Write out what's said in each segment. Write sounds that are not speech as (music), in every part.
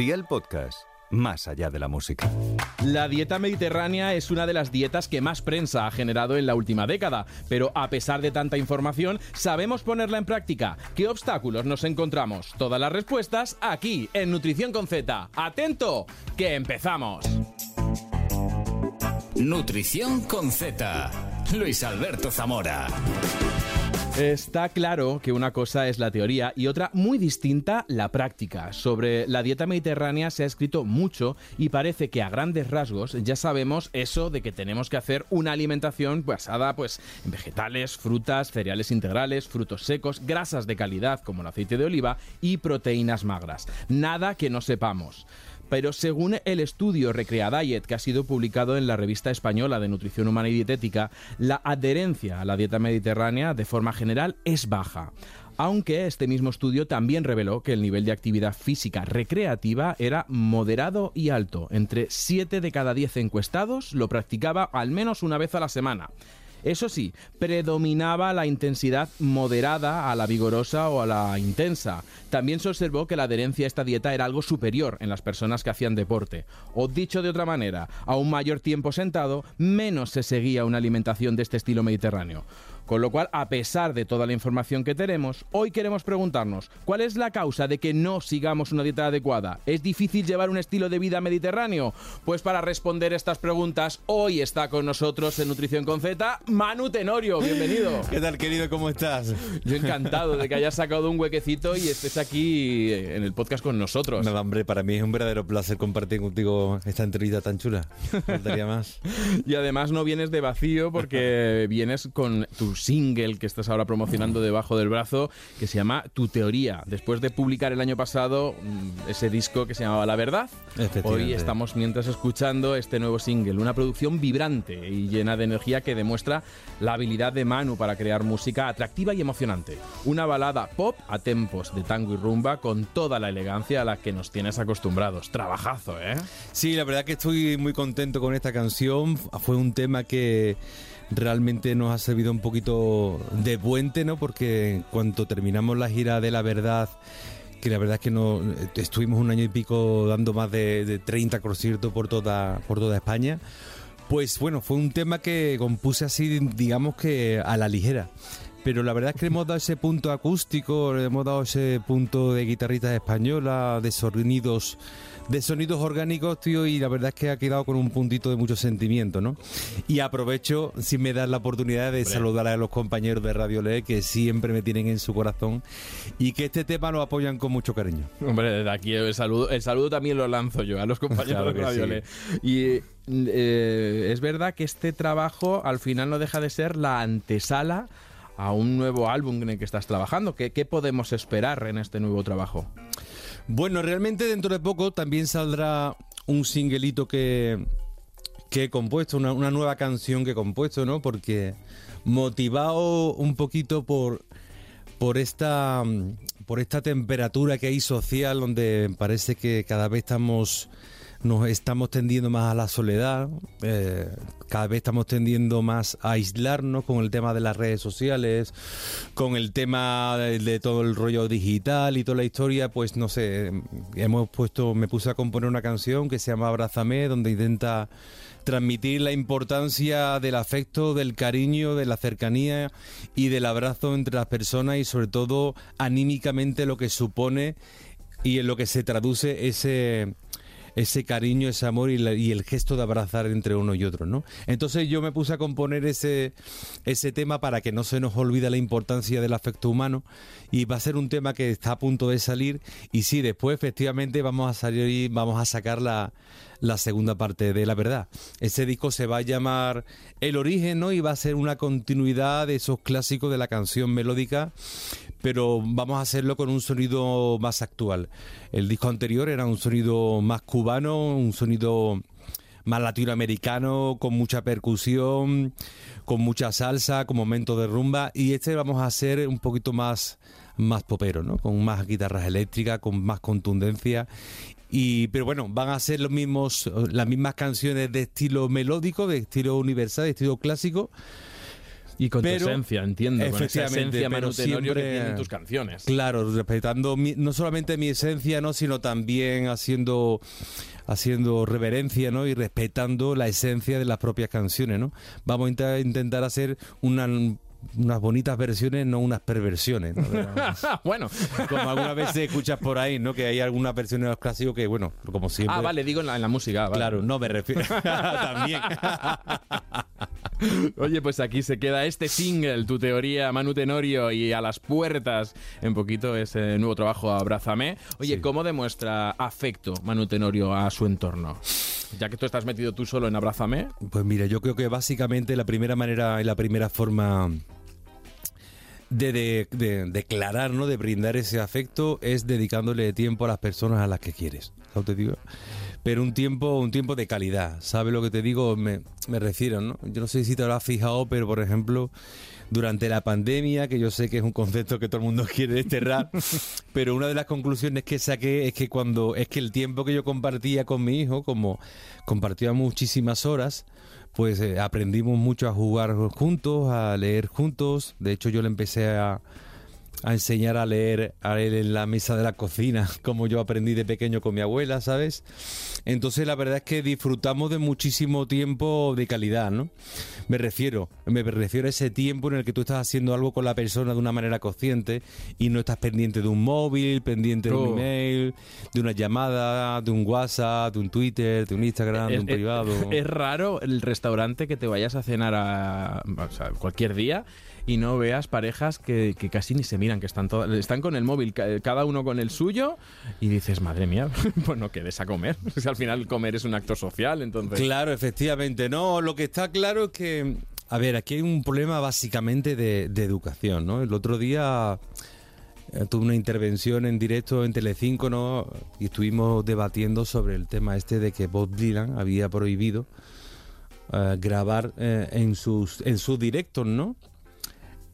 Día el podcast, más allá de la música. La dieta mediterránea es una de las dietas que más prensa ha generado en la última década, pero a pesar de tanta información, ¿sabemos ponerla en práctica? ¿Qué obstáculos nos encontramos? Todas las respuestas aquí, en Nutrición con Z. ¡Atento! ¡Que empezamos! Nutrición con Z. Luis Alberto Zamora. Está claro que una cosa es la teoría y otra muy distinta la práctica. Sobre la dieta mediterránea se ha escrito mucho y parece que a grandes rasgos ya sabemos eso de que tenemos que hacer una alimentación basada pues en vegetales, frutas, cereales integrales, frutos secos, grasas de calidad como el aceite de oliva y proteínas magras. Nada que no sepamos. Pero según el estudio Recrea Diet que ha sido publicado en la revista española de Nutrición Humana y Dietética, la adherencia a la dieta mediterránea de forma general es baja. Aunque este mismo estudio también reveló que el nivel de actividad física recreativa era moderado y alto. Entre 7 de cada 10 encuestados lo practicaba al menos una vez a la semana. Eso sí, predominaba la intensidad moderada a la vigorosa o a la intensa. También se observó que la adherencia a esta dieta era algo superior en las personas que hacían deporte. O dicho de otra manera, a un mayor tiempo sentado, menos se seguía una alimentación de este estilo mediterráneo. Con lo cual, a pesar de toda la información que tenemos, hoy queremos preguntarnos, ¿cuál es la causa de que no sigamos una dieta adecuada? ¿Es difícil llevar un estilo de vida mediterráneo? Pues para responder estas preguntas, hoy está con nosotros en Nutrición con Z, Manu Tenorio, bienvenido. ¿Qué tal, querido? ¿Cómo estás? Yo encantado de que hayas sacado un huequecito y estés aquí en el podcast con nosotros. Nada, hombre, para mí es un verdadero placer compartir contigo esta entrevista tan chula. Faltaría más. (laughs) y además no vienes de vacío porque vienes con tu single que estás ahora promocionando debajo del brazo, que se llama Tu Teoría. Después de publicar el año pasado mm, ese disco que se llamaba La Verdad, hoy estamos mientras escuchando este nuevo single, una producción vibrante y llena de energía que demuestra la habilidad de Manu para crear música atractiva y emocionante. Una balada pop a tempos de tango y rumba con toda la elegancia a la que nos tienes acostumbrados. Trabajazo, ¿eh? Sí, la verdad que estoy muy contento con esta canción. Fue un tema que realmente nos ha servido un poquito de puente, ¿no? Porque cuando terminamos la gira de la verdad que la verdad es que no estuvimos un año y pico dando más de, 30 conciertos por toda por toda España. Pues bueno, fue un tema que compuse así, digamos que a la ligera. Pero la verdad es que hemos dado ese punto acústico, hemos dado ese punto de guitarritas españolas, de sonidos de sonidos orgánicos, tío, y la verdad es que ha quedado con un puntito de mucho sentimiento, ¿no? Y aprovecho, si me das la oportunidad, de saludar a los compañeros de Radio Le, que siempre me tienen en su corazón y que este tema lo apoyan con mucho cariño. Hombre, desde aquí el saludo, el saludo también lo lanzo yo a los compañeros de Radio Le. Y eh, es verdad que este trabajo al final no deja de ser la antesala a un nuevo álbum en el que estás trabajando. ¿Qué, qué podemos esperar en este nuevo trabajo? Bueno, realmente dentro de poco también saldrá un singelito que, que he compuesto, una, nueva canción que he compuesto, ¿no? Porque motivado un poquito por, por esta por esta temperatura que hay social donde parece que cada vez estamos nos estamos tendiendo más a la soledad, eh, cada vez estamos tendiendo más a aislarnos con el tema de las redes sociales, con el tema de, todo el rollo digital y toda la historia, pues no sé, hemos puesto, me puse a componer una canción que se llama Abrázame, donde intenta transmitir la importancia del afecto, del cariño, de la cercanía y del abrazo entre las personas y sobre todo anímicamente lo que supone y en lo que se traduce ese ese cariño, ese amor y, el gesto de abrazar entre uno y otro, ¿no? Entonces yo me puse a componer ese, ese tema para que no se nos olvide la importancia del afecto humano y va a ser un tema que está a punto de salir y sí, después efectivamente vamos a salir vamos a sacar la, la segunda parte de la verdad. Ese disco se va a llamar El origen, ¿no? Y va a ser una continuidad de esos clásicos de la canción melódica pero vamos a hacerlo con un sonido más actual. El disco anterior era un sonido más cubano, un sonido más latinoamericano, con mucha percusión, con mucha salsa, con momentos de rumba. Y este vamos a hacer un poquito más, más popero, ¿no? Con más guitarras eléctricas, con más contundencia. Y, pero bueno, van a ser los mismos, las mismas canciones de estilo melódico, de estilo universal, de estilo clásico Y con Pero- tu esencia, entiendo. Con esa Efectivamente, esencia Tenorio que siempre- tienen tus canciones. Claro, respetando mi- no solamente mi esencia, ¿no? sino también haciendo haciendo reverencia, ¿no? Y respetando la esencia de las propias canciones, ¿no? Vamos a intentar hacer una- unas bonitas versiones, no unas perversiones, ¿no? (laughs) bueno. Como algunas veces escuchas por ahí, ¿no? Que hay algunas versiones de los clásicos que, bueno, como siempre. Ah, vale, digo en la, en la música. vale. Claro, no me refiero. (laughs) (laughs) También. Oye, pues aquí se queda este single, tu teoría, Manu Tenorio, y a las puertas, en poquito, ese nuevo trabajo, Abrázame. Oye, Sí. ¿cómo demuestra afecto Manu Tenorio a su entorno? Ya que tú estás metido tú solo en Abrázame. Pues mira, yo creo que básicamente la primera manera y la primera forma de, de- de declarar, ¿no? de brindar ese afecto es dedicándole tiempo a las personas a las que quieres. ¿sabes lo que te digo? Pero un tiempo, un tiempo de calidad. ¿Sabes lo que te digo? Me, me refiero, ¿no? Yo no sé si te habrás fijado, pero por ejemplo, durante la pandemia, que yo sé que es un concepto que todo el mundo (laughs) quiere desterrar, (laughs) pero una de las conclusiones que saqué es que cuando es que el tiempo que yo compartía con mi hijo, como compartía muchísimas horas, pues eh, aprendimos mucho a jugar juntos, a leer juntos. De hecho, yo le empecé a, a enseñar a leer a él en la mesa de la cocina, (laughs) como yo aprendí de pequeño con mi abuela, ¿sabes? Entonces la verdad es que disfrutamos de muchísimo tiempo de calidad, ¿no? Me refiero, me refiero a ese tiempo en el que tú estás haciendo algo con la persona de una manera consciente y no estás pendiente de un móvil, pendiente de Oh. un email, de una llamada, de un WhatsApp, de un Twitter, de un Instagram, de un Es- privado. Es raro el restaurante que te vayas a cenar a, o sea, cualquier día y no veas parejas que, casi ni se miran, que están todas, están con el móvil, ca- cada uno con el suyo, y dices, madre mía, (laughs) pues no quedes a comer. (laughs) Al final comer es un acto social, entonces. Claro, efectivamente. No, lo que está claro es que, a ver, aquí hay un problema básicamente de, de educación, ¿no? El otro día eh, tuve una intervención en directo en Telecinco, ¿no? Y estuvimos debatiendo sobre el tema este de que Bob Dylan había prohibido eh, grabar eh, en sus en sus directos, ¿no?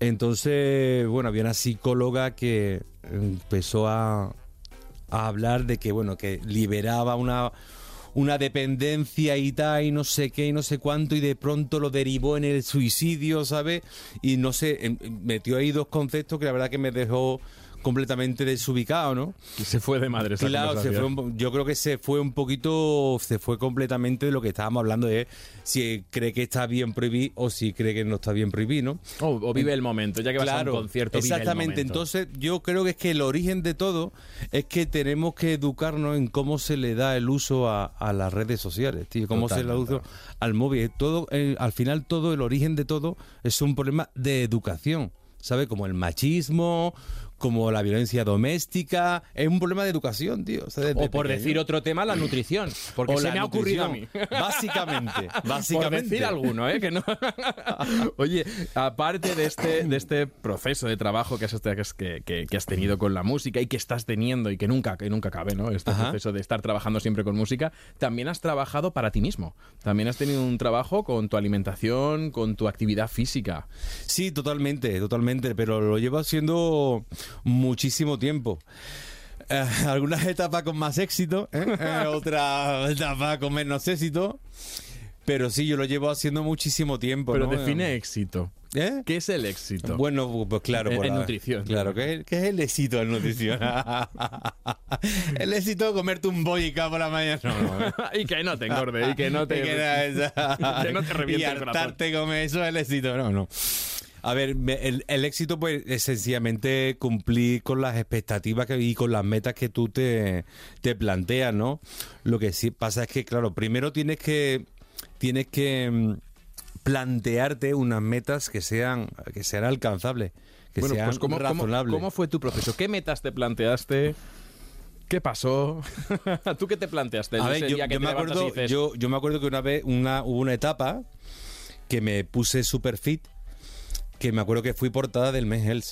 Entonces, bueno, había una psicóloga que empezó a, hablar de que, bueno, que liberaba una, una dependencia y tal, y no sé qué, y no sé cuánto, y de pronto lo derivó en el suicidio, ¿sabes? Y no sé, em- metió ahí dos conceptos que la verdad que me dejó completamente desubicado, ¿no? Y se fue de madre esa Claro, se fue un yo creo que se fue un poquito, se fue completamente de lo que estábamos hablando de si cree que está bien prohibir o si cree que no está bien prohibir, ¿no? O, o vive el momento, ya que vas a un concierto, vive el exactamente. Entonces, yo creo que es que el origen de todo es que tenemos que educarnos en cómo se le da el uso a, a las redes sociales, tío, cómo se le da el uso al móvil. Todo, eh, al final, todo el origen de todo es un problema de educación, ¿sabes? Como el machismo, como la violencia doméstica, es un problema de educación, tío. o sea, desde o por pequeño. decir otro tema, la nutrición. Porque O se me ha ocurrido a mí. Básicamente, (laughs) Por básicamente. decir alguno, ¿eh? Que no. (laughs) Oye, aparte de este, de este proceso de trabajo que has, que, que- que has tenido con la música y que estás teniendo y que nunca, que nunca cabe, ¿no? Este Ajá. proceso de estar trabajando siempre con música, también has trabajado para ti mismo. También has tenido un trabajo con tu alimentación, con tu actividad física. Sí, totalmente, totalmente, pero lo llevo haciendo muchísimo tiempo. Eh, algunas etapas con más éxito, ¿eh? (laughs) Eh, otras etapas con menos éxito. Pero sí, yo lo llevo haciendo muchísimo tiempo. Pero ¿no? define éxito. ¿Eh? ¿Qué es el éxito? Bueno, pues claro. En- por en nutrición. Claro, ¿qué es, qué es el éxito en nutrición? (laughs) el éxito de comerte un boica por la mañana. No, no, (laughs) y que no te engorde, y que no te... Y que, era esa- que no te reviente y el hartarte comer eso es el éxito. No, no. A ver, me- el, el éxito pues es sencillamente cumplir con las expectativas que- y con las metas que tú te, te planteas, ¿no? Lo que sí pasa es que, claro, primero tienes que tienes que mm, plantearte unas metas que sean que sean alcanzables, que Bueno, sean pues ¿cómo, razonables. cómo fue tu proceso? ¿Qué metas te planteaste? ¿Qué pasó? (laughs) ¿Tú qué te planteaste? A ver, yo, me acuerdo, dices, yo, yo me acuerdo que una vez una, hubo una etapa que me puse super fit, que me acuerdo que fui portada del Men Health.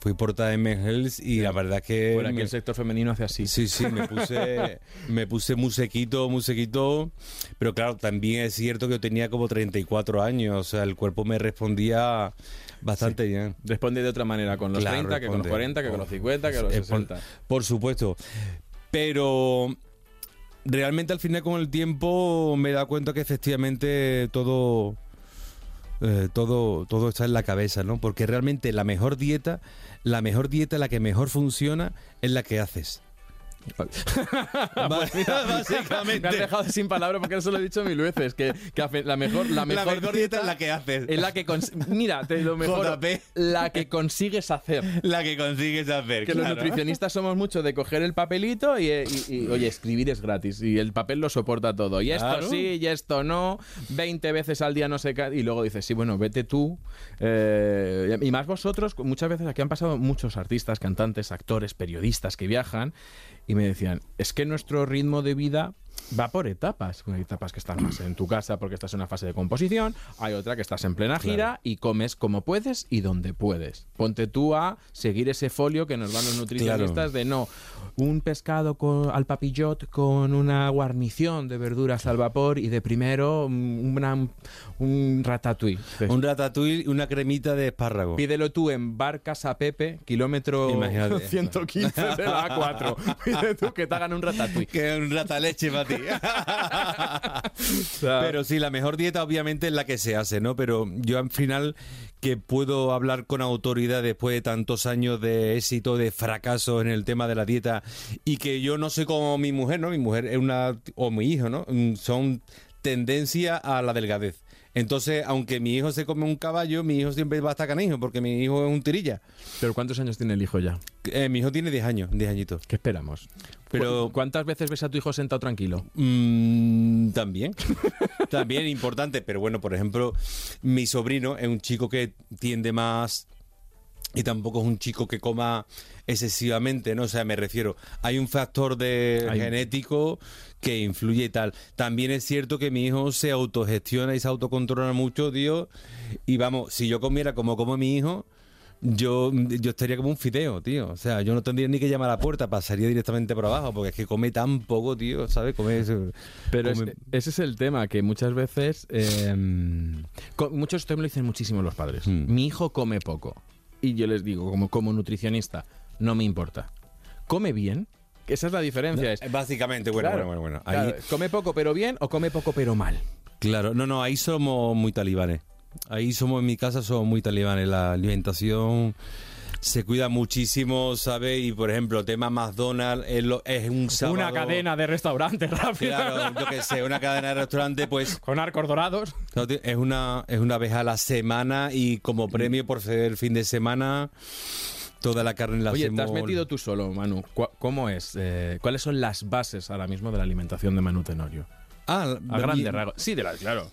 Fui portada del Men Health y la verdad que... Por aquí me- el sector femenino hace así. Sí, sí, me puse, (laughs) me puse muy sequito, muy sequito, pero claro, también es cierto que yo tenía como 34 años, o sea, el cuerpo me respondía bastante bien. Responde de otra manera con los Claro, 30, que con los responde. 40, que con los 50, que con los Eh, por- 60. Por, supuesto. Pero realmente al final con el tiempo me he dado cuenta que efectivamente todo eh, todo, todo está en la cabeza, ¿no? Porque realmente la mejor dieta, la mejor dieta, la que mejor funciona, es la que haces. (laughs) Pues (laughs) mira, Básicamente. Me has dejado sin palabras porque eso lo he dicho mil veces. Que, la mejor, la mejor, dieta es la que haces. es la que Mira, te lo mejor. (laughs) JP. La que consigues hacer. La que consigues hacer. Que los nutricionistas somos mucho de coger el papelito y, y- y, oye, escribir es gratis y el papel lo soporta todo. Y esto Claro. sí, y esto no, 20 veces al día no sé qué. Y luego dices, sí, bueno, vete tú. eh, y más vosotros, muchas veces aquí han pasado muchos artistas, cantantes, actores, periodistas que viajan y me decían, es que nuestro ritmo de vida va por etapas. Hay etapas que estás más en tu casa porque estás en una fase de composición, hay otra que estás en plena gira y comes como puedes y donde puedes. Ponte tú a seguir ese folio que nos van los nutricionistas de no, un pescado con, al papillot con una guarnición de verduras al vapor y de primero una- un ratatouille. Un ratatouille y una cremita de espárrago. Pídelo tú en Bar Casa Pepe, kilómetro Imagínate. 115 de la A4. (laughs) Pide tú que te hagan un ratatouille. Que un rataleche para ti. (laughs) Pero sí, la mejor dieta obviamente es la que se hace, ¿no? Pero yo al final que puedo hablar con autoridad después de tantos años de éxito, de fracaso en el tema de la dieta y que yo no soy como mi mujer, ¿no? Mi mujer es una o mi hijo, ¿no? Mm, Son tendencia a la delgadez. Entonces, aunque mi hijo se come un caballo, mi hijo siempre va a estar canijo porque mi hijo es un tirilla. Pero ¿cuántos años tiene el hijo ya? Eh, mi hijo tiene 10 años, 10 añitos. ¿Qué esperamos? Pero- ¿Cu- ¿Cuántas veces ves a tu hijo sentado tranquilo? Mm, también. (laughs) también importante. Pero bueno, por ejemplo, mi sobrino es un chico que tiende más. Y tampoco es un chico que coma excesivamente, ¿no? O sea, me refiero, hay un factor de Hay- genético que influye y tal. También es cierto que mi hijo se autogestiona y se autocontrola mucho, tío. Y vamos, si yo comiera como como mi hijo, yo, yo estaría como un fideo, tío. O sea, yo no tendría ni que llamar a la puerta, pasaría directamente por abajo, porque es que come tan poco, tío, ¿sabes? Come, Pero come- es- ese es el tema, que muchas veces... eh, muchos me lo dicen muchísimo los padres. Mm. Mi hijo come poco. Y yo les digo, como, como nutricionista, no me importa. ¿Come bien? Esa es la diferencia. es, Básicamente, bueno, Claro, bueno, bueno, bueno. Ahí, claro, ¿Come poco pero bien o come poco pero mal? claro, no, no, ahí somos muy talibanes. Ahí somos, en mi casa somos muy talibanes. La alimentación se cuida muchísimo, ¿sabes? Y por ejemplo, tema McDonald's es, lo- es un sábado. (laughs) Una cadena de restaurantes rápido. Claro, yo que sé, una cadena de restaurante, pues Con arcos dorados. es una, es una vez a la semana y como premio por ser el fin de semana, toda la carne la Oye, te has hacemos- metido tú solo, Manu. ¿Cómo es? Eh, ¿Cuáles son las bases ahora mismo de la alimentación de Manu Tenorio? Ah, A y- grandes rasgos. Sí, de la, claro.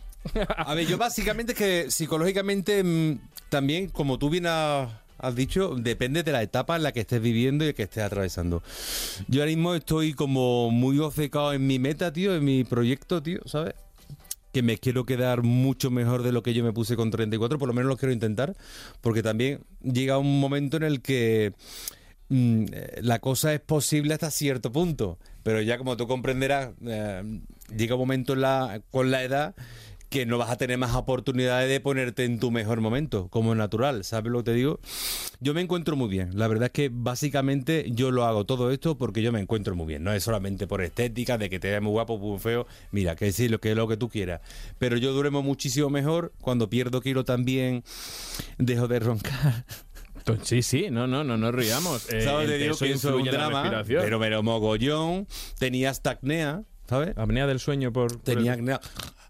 A ver, yo básicamente es que psicológicamente mm, también, como tú bien has, has dicho, depende de la etapa en la que estés viviendo y que estés atravesando. Yo ahora mismo estoy como muy obcecado en mi meta, tío, en mi proyecto, tío, ¿sabes? Que me quiero quedar mucho mejor de lo que yo me puse con 34, por lo menos lo quiero intentar, porque también llega un momento en el que mm, la cosa es posible hasta cierto punto, pero ya como tú comprenderás, eh, llega un momento con la edad que no vas a tener más oportunidades de ponerte en tu mejor momento, como natural, ¿sabes lo que te digo? Yo me encuentro muy bien, la verdad es que básicamente yo lo hago todo esto porque yo me encuentro muy bien, no es solamente por estética, de que te veas muy guapo, muy feo, mira, que sí, lo que es lo que tú quieras, pero yo duermo muchísimo mejor, cuando pierdo kilo también dejo de roncar. Sí, sí, no, no, no nos riamos. Eh, ¿Sabes? Te digo que eso es un drama, pero, pero mogollón, tenía hasta acnea, ¿sabes? Apnea del sueño por... por Tenía el- acnea.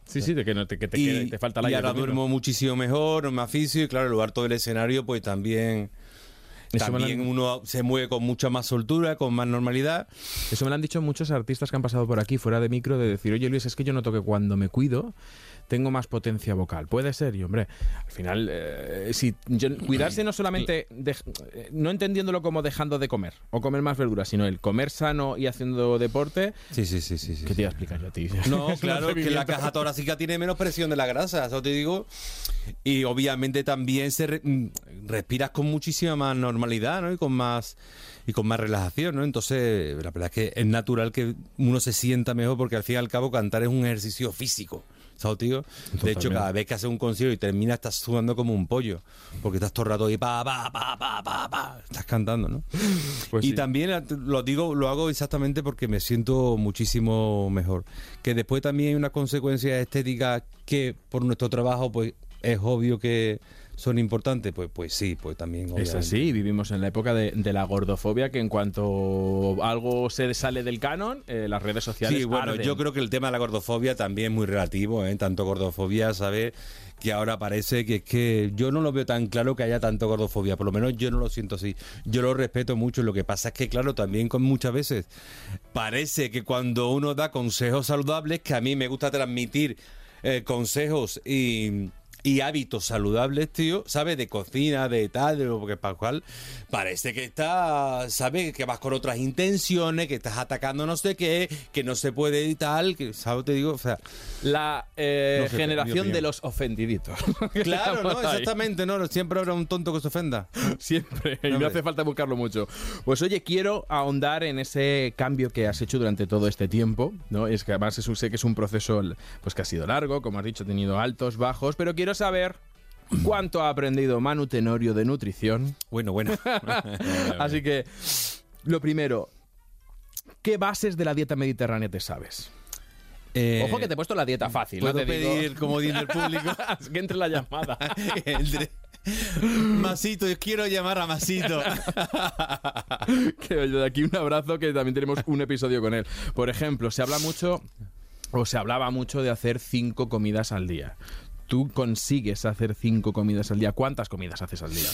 Sí, sí, de que, no, te, que te, y, quede- te falta el y ahora duermo muchísimo mejor, me aficio y claro, el lugar todo el escenario pues también Eso también han- uno se mueve con mucha más soltura, con más normalidad. Eso me lo han dicho muchos artistas que han pasado por aquí, fuera de micro, de decir, oye Luis, es que yo noto que cuando me cuido tengo más potencia vocal. Puede ser, y hombre, al final, eh, si yo- cuidarse no solamente, eh, no entendiéndolo como dejando de comer o comer más verduras, sino el comer sano y haciendo deporte, Sí, sí, sí, sí. sí, ¿qué te iba a explicar yo a ti? No, (laughs) claro, que la caja torácica tiene menos presión de la grasa, eso te digo. Y obviamente también se re- mm, respiras con muchísima más normalidad, ¿no? Y con más y con más relajación, ¿no? Entonces, la verdad es que es natural que uno se sienta mejor porque al fin y al cabo cantar es un ejercicio físico. ¿Sabes, tío? De hecho, cada vez que haces un concierto y terminas estás sudando como un pollo. Porque estás todo el rato ahí, pa, pa, pa, pa, pa, pa. Estás cantando, ¿no? Pues y sí. también eh, lo digo, lo hago exactamente porque me siento muchísimo mejor. Que después también hay una consecuencia estética que por nuestro trabajo, pues es obvio que son importantes, pues, pues sí, pues también. Es obviamente. así, vivimos en la época de, de la gordofobia que en cuanto algo se sale del canon, eh, las redes sociales Sí, bueno, arden. yo creo que el tema de la gordofobia también es muy relativo, ¿eh? Tanto gordofobia, ¿sabes? Que ahora parece que es que yo no lo veo tan claro que haya tanto gordofobia, por lo menos yo no lo siento así. Yo lo respeto mucho, lo que pasa es que, claro, también con muchas veces parece que cuando uno da consejos saludables, que a mí me gusta transmitir eh, consejos y, y hábitos saludables, tío, ¿sabes? De cocina, de tal, de lo que para cual, parece que está, ¿sabes? Que vas con otras intenciones, que estás atacando no sé qué, que no se puede y tal, que, ¿sabes? Te digo, o sea, La eh, No sé, generación de los ofendiditos. (laughs) claro, ¿no? Exactamente, ¿no? Siempre habrá un tonto que se ofenda. (laughs) Siempre, y no hace falta buscarlo mucho. Pues oye, quiero ahondar en ese cambio que has hecho durante todo este tiempo, ¿no? Es que además es un- sé que es un proceso pues que ha sido largo, como has dicho, ha tenido altos, bajos, pero quiero saber cuánto ha aprendido Manu Tenorio de nutrición. Bueno, bueno. (laughs) Así que, lo primero, ¿qué bases de la dieta mediterránea te sabes? Eh, Ojo que te he puesto la dieta fácil, ¿no? ¿Puedo Te digo- pedir comodín del público? (laughs) Que entre la llamada. (laughs) Entre- Masito, yo quiero llamar a Masito. que de aquí un abrazo que también tenemos un episodio con él. Por ejemplo, se habla mucho o se hablaba mucho de hacer cinco comidas al día. ¿Tú consigues hacer cinco comidas al día? ¿Cuántas comidas haces al día?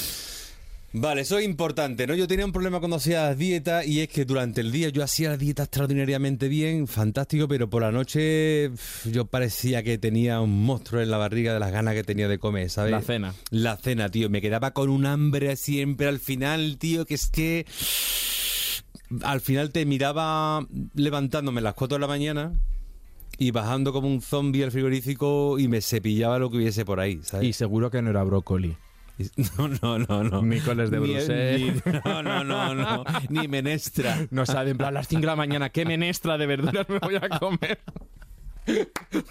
Vale, eso es importante, ¿no? Yo tenía un problema cuando hacía dieta y es que durante el día yo hacía la dieta extraordinariamente bien, fantástico, pero por la noche yo parecía que tenía un monstruo en la barriga de las ganas que tenía de comer, ¿sabes? La cena. La cena, tío. Me quedaba con un hambre siempre al final, tío, que es que al final te miraba levantándome a las 4 de la mañana y bajando como un zombie al frigorífico y me cepillaba lo que hubiese por ahí, ¿sabes? Y seguro que no era brócoli. (laughs) No, no, no, no. Ni coles de Bruselas. no, no, no, no. Ni menestra. No sabe, en plan, a las 5 de la mañana, ¿qué menestra de verduras me voy a comer?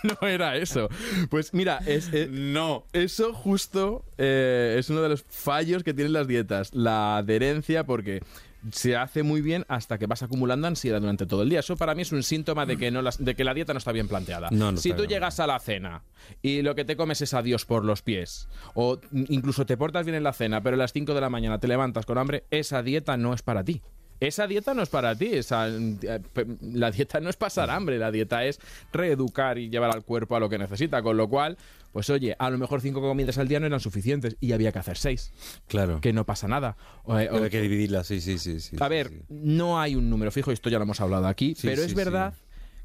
No era eso. Pues mira, es, eh, No. Eso justo eh, es uno de los fallos que tienen las dietas, la adherencia, porque se hace muy bien hasta que vas acumulando ansiedad durante todo el día. Eso para mí es un síntoma de que, no las- de que la dieta no está bien planteada. No, no si tú bien. llegas a la cena y lo que te comes es adiós por los pies, o incluso te portas bien en la cena, pero a las 5 de la mañana te levantas con hambre, esa dieta no es para ti. Esa dieta no es para ti, esa, eh, la dieta no es pasar hambre, la dieta es reeducar y llevar al cuerpo a lo que necesita, con lo cual, pues oye, a lo mejor cinco comidas al día no eran suficientes y había que hacer seis, Claro. que no pasa nada. O, eh, o- Hay que dividirla, sí, sí, sí. sí a ver, sí. no hay un número fijo, esto ya lo hemos hablado aquí, Sí, pero es verdad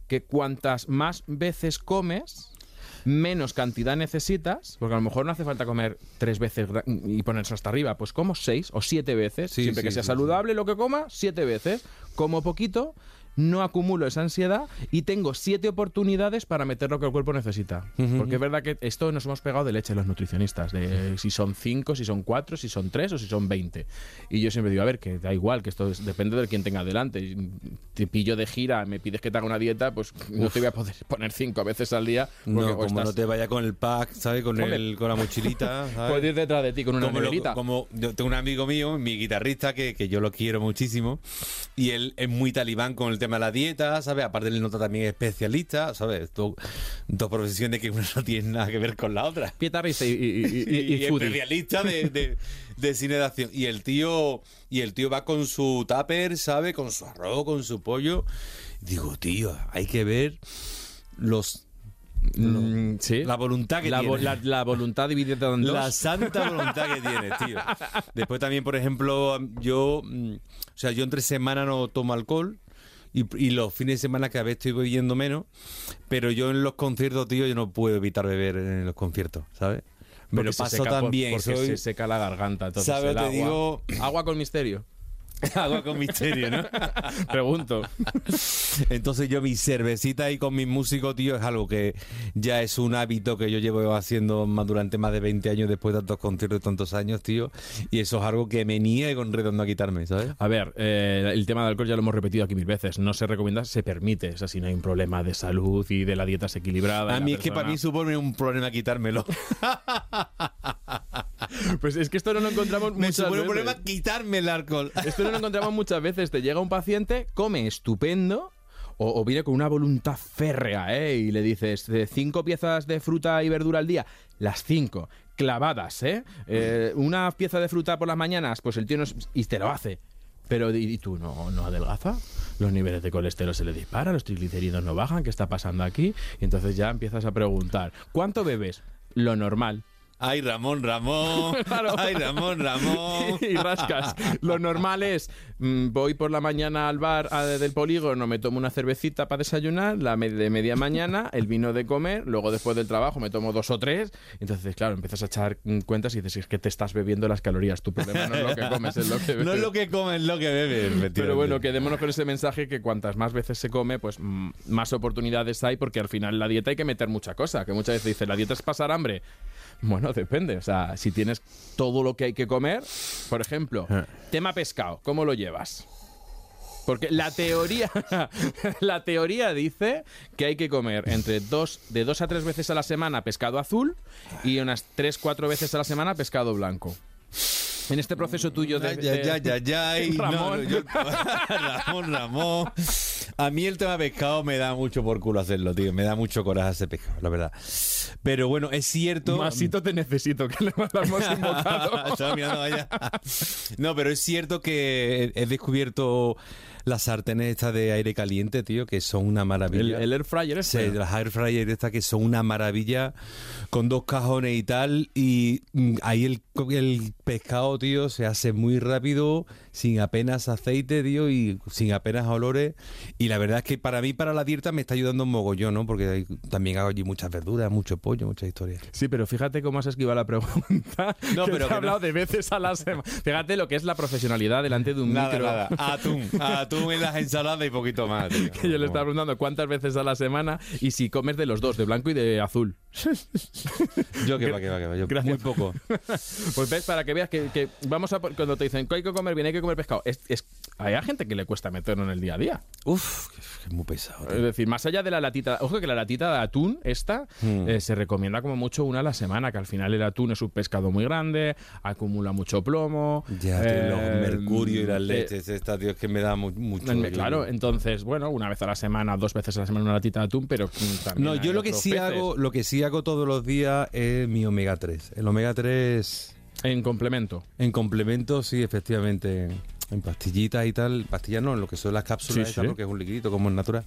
que cuantas más veces comes, menos cantidad necesitas, porque a lo mejor no hace falta comer tres veces y ponerse hasta arriba, pues como seis o siete veces, Sí, siempre sí, que sea sí, saludable lo que coma, siete veces, como poquito, no acumulo esa ansiedad y tengo siete oportunidades para meter lo que el cuerpo necesita. Ujú. Porque es verdad que esto nos hemos pegado de leche los nutricionistas, de si son cinco, si son cuatro, si son tres o si son veinte. Y yo siempre digo, a ver, que da igual, que esto es- depende de quien tenga delante. Te pillo de gira, me pides que te haga una dieta, pues no te voy a poder poner cinco veces al día. No, como estás- no te vaya con el pack, ¿sabes? Con, Hombre. el, con la mochilita, (laughs) ¿sabes? Puedo ir detrás de ti con una neverita. como yo tengo un amigo mío, mi guitarrista, que, que yo lo quiero muchísimo, y él es muy talibán con el tema de la dieta, ¿sabes? Aparte él nota también especialista, ¿sabes? Do- dos profesiones que una no tiene nada que ver con la otra. Pietarrista y, y, y, y- (laughs) especialista de, de, de cine de acción. Y el tío, y el tío va con su tupper, ¿sabe? Con su arroz, con su pollo. Digo, tío, hay que ver los Mm, sí. la voluntad que la, tiene. la- la voluntad dividida en dos. La santa voluntad que tiene, tío. (laughs) Después también, por ejemplo, yo, mm, o sea, yo entre semana no tomo alcohol. Y, y los fines de semana cada vez estoy bebiendo menos, pero yo en los conciertos, tío, yo no puedo evitar beber en los conciertos, ¿sabes? Me lo paso bien, Porque soy se seca la garganta. Entonces ¿Sabes? el Te agua- digo- Agua con misterio. (laughs) agua con misterio, ¿no? (laughs) Pregunto. Entonces yo mi cervecita ahí con mis músicos, tío, es algo que ya es un hábito que yo llevo haciendo más durante más de 20 años después de tantos conciertos y tantos años, tío. Y eso es algo que me niego con redondo a quitarme, ¿sabes? A ver, eh, el tema del alcohol ya lo hemos repetido aquí mil veces. No se recomienda, se permite. O sea, si no hay un problema de salud y de la dieta es equilibrada. y A mí es que persona- para mí supone un problema quitármelo. (laughs) (laughs) Pues es que esto no lo encontramos Me muchas supone un veces. problema quitarme el alcohol. (laughs) Esto no lo encontramos muchas veces. Te llega un paciente, come estupendo. O, o viene con una voluntad férrea, ¿eh? Y le dices, de cinco piezas de fruta y verdura al día, las cinco. clavadas, ¿eh? Eh, Una pieza de fruta por las mañanas, pues el tío no es- y te lo hace. Pero ¿y y tú no, no adelgaza? Los niveles de colesterol se le disparan, los triglicéridos no bajan, ¿qué está pasando aquí? Y entonces ya empiezas a preguntar, ¿cuánto bebes? Lo normal. Ay, Ramón, Ramón. (laughs) Claro. Ay, Ramón, Ramón. (laughs) y rascas. Lo normal es, mm, voy por la mañana al bar a- del polígono, me tomo una cervecita para desayunar, la me- de media mañana, el vino de comer, luego después del trabajo me tomo dos o tres. Entonces, claro, empiezas a echar mm, cuentas y dices, es que te estás bebiendo las calorías. Tu problema no es lo que comes, es lo que bebes. (laughs) No es lo que come, es lo que bebe. efectivamente. Pero bueno, quedémonos con ese mensaje que cuantas más veces se come, pues mm, más oportunidades hay, porque al final en la dieta hay que meter mucha cosa. Que muchas veces dicen, ¿la dieta es pasar hambre? Bueno, depende. O sea, si tienes todo lo que hay que comer, por ejemplo, tema pescado, ¿cómo lo llevas? Porque la teoría, (laughs) la teoría dice que hay que comer entre dos, de dos a tres veces a la semana pescado azul y unas tres, cuatro veces a la semana pescado blanco. En este proceso tuyo de, de-. (laughs) No, no, yo- (laughs) Ramón, Ramón. A mí el tema pescado me da mucho por culo hacerlo, tío. Me da mucho coraje ese pescado, la verdad. Pero bueno, es cierto. Masito te necesito, que le hemos invocado. (laughs) Estaba mirando allá. No, pero es cierto que he descubierto las sartenes estas de aire caliente, tío, que son una el, maravilla. el air fryer Sí, este. de las air fryer estas que son una maravilla con dos cajones y tal y mm, ahí el, el pescado tío se hace muy rápido sin apenas aceite tío y sin apenas olores y la verdad es que para mí para la dieta me está ayudando un mogollón ¿no? porque hay- también hago allí muchas verduras mucho pollo muchas historias Sí, pero fíjate cómo has esquivado la pregunta. (laughs) No, que pero te he hablado no. de veces a la semana. Fíjate lo que es la profesionalidad delante de un micro. atún atún en las ensaladas y poquito más tío. (laughs) Que yo le estaba preguntando cuántas veces a la semana y si comes de los dos, de blanco y de azul. Yo que va que va que va yo Gracias. muy poco (laughs) Pues ves, para que veas que, que vamos a... Cuando te dicen que hay que comer bien, hay que comer pescado. Es, es- hay a gente que le cuesta meterlo en el día a día. Uf, es muy pesado tío. Es decir, más allá de la latita... Ojo que la latita de atún, esta, Hmm. eh, se recomienda como mucho una a la semana, que al final el atún es un pescado muy grande, acumula mucho plomo. Ya, tío, eh, los mercurio y las eh, leches, esta, tío, es que me da mu- mucho. Eh, Claro, entonces, bueno, una vez a la semana, dos veces a la semana una latita de atún, pero mm, también No, yo lo que sí hago, lo que sí hago todos los días es mi omega 3. El omega 3 En complemento. en complemento, sí, efectivamente, en pastillitas y tal, pastillas no, en lo que son las cápsulas, Sí, sí. porque es un liquidito como es natural.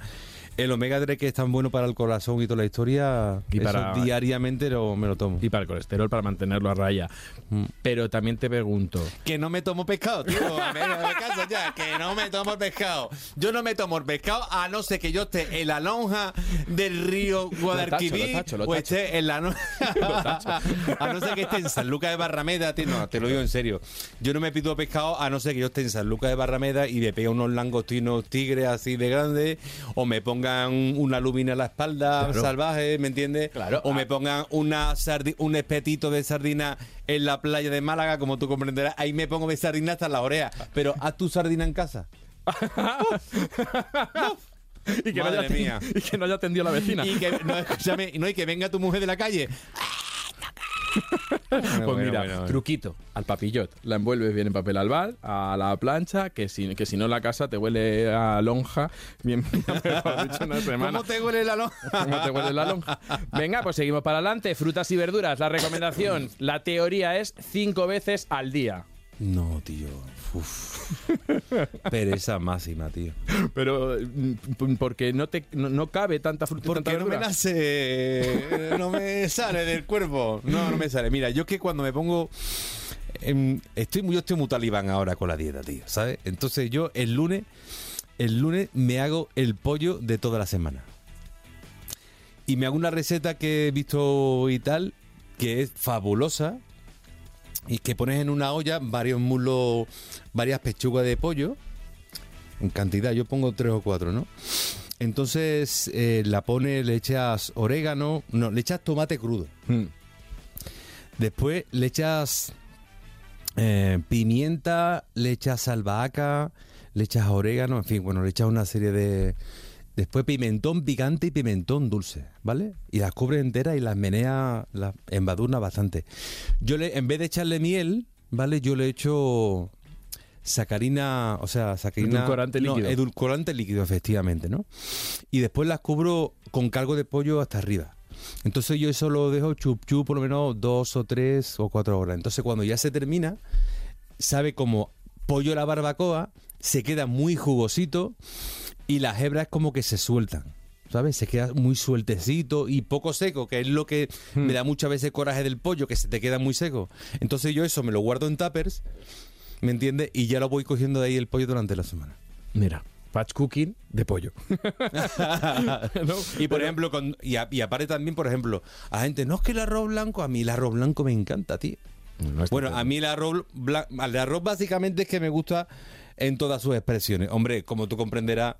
El omega 3 que es tan bueno para el corazón y toda la historia, Y eso diariamente lo- me lo tomo. Y para el colesterol, para mantenerlo a raya. Mm. Pero también te pregunto, Que no me tomo pescado, tío. Casa ya, que no me tomo el pescado. Yo no me tomo el pescado a no ser que yo esté en la lonja del río Guadalquivir Lo tacho, lo tacho, lo o esté en la no- (laughs) (laughs) a no ser que esté en San Lucas de Barrameda, tío. No, te lo digo en serio. Yo no me pido pescado a no ser que yo esté en San Lucas de Barrameda y me pegue unos langostinos tigres así de grandes o me pongan una lubina en la espalda Claro. salvaje, ¿me entiendes? Claro. O me pongan una sardi- un espetito de sardina en la playa de Málaga, como tú comprenderás. Ahí me pongo de sardina hasta la oreja. Pero haz tu sardina en casa. (laughs) y, que no Madre haya, mía. y que no haya atendido a la vecina. Y que, no, escúchame, no, y que venga tu mujer de la calle. Pues mira, truquito al papillot. La envuelves bien en papel albal, a la plancha, que si, que si no la casa te huele a lonja. Bien, mejor dicho, una (laughs) semana. ¿Cómo te huele la lonja? ¿Cómo te huele la lonja? Venga, pues seguimos para adelante. Frutas y verduras. La recomendación, la teoría es cinco veces al día. No, tío. Uf. (laughs) Pereza máxima, tío. Pero mm, porque no te no, no cabe tanta fruta tanta Porque no me nace, no me (laughs) sale del cuerpo. No, no me sale. Mira, yo es que cuando me pongo, em, estoy muy, yo estoy muy talibán ahora con la dieta, tío, ¿sabes? Entonces yo el lunes, el lunes me hago el pollo de toda la semana. Y me hago una receta que he visto y tal, que es fabulosa. Y que pones en una olla varios muslos, varias pechugas de pollo, en cantidad, yo pongo tres o cuatro, ¿no? Entonces eh, la pones, le echas orégano, no, le echas tomate crudo. Mm. Después le echas eh, pimienta, le echas albahaca, le echas orégano, en fin, bueno, le echas una serie de... Después pimentón picante y pimentón dulce, ¿vale? Y las cubres enteras y las menea, las embadurna bastante. Yo le, en vez de echarle miel, ¿vale? Yo le echo sacarina, o sea, sacarina... Edulcorante no, líquido. edulcorante líquido, efectivamente, ¿no? Y después las cubro con caldo de pollo hasta arriba. Entonces yo eso lo dejo chup chup por lo menos dos o tres o cuatro horas. Entonces cuando ya se termina, sabe como pollo a la barbacoa, se queda muy jugosito y las hebras como que se sueltan. ¿Sabes? Se queda muy sueltecito y poco seco, que es lo que me da muchas veces coraje del pollo, que se te queda muy seco. Entonces yo eso me lo guardo en tuppers, ¿me entiendes? Y ya lo voy cogiendo de ahí el pollo durante la semana. Mira, patch cooking de pollo. (laughs) ¿No? Y por ejemplo, con, y, a- y aparte también, por ejemplo, a gente, no es que el arroz blanco, a mí el arroz blanco me encanta, tío. No Bueno, a mí el arroz, bla- el arroz básicamente es que me gusta en todas sus expresiones. Hombre, como tú comprenderás,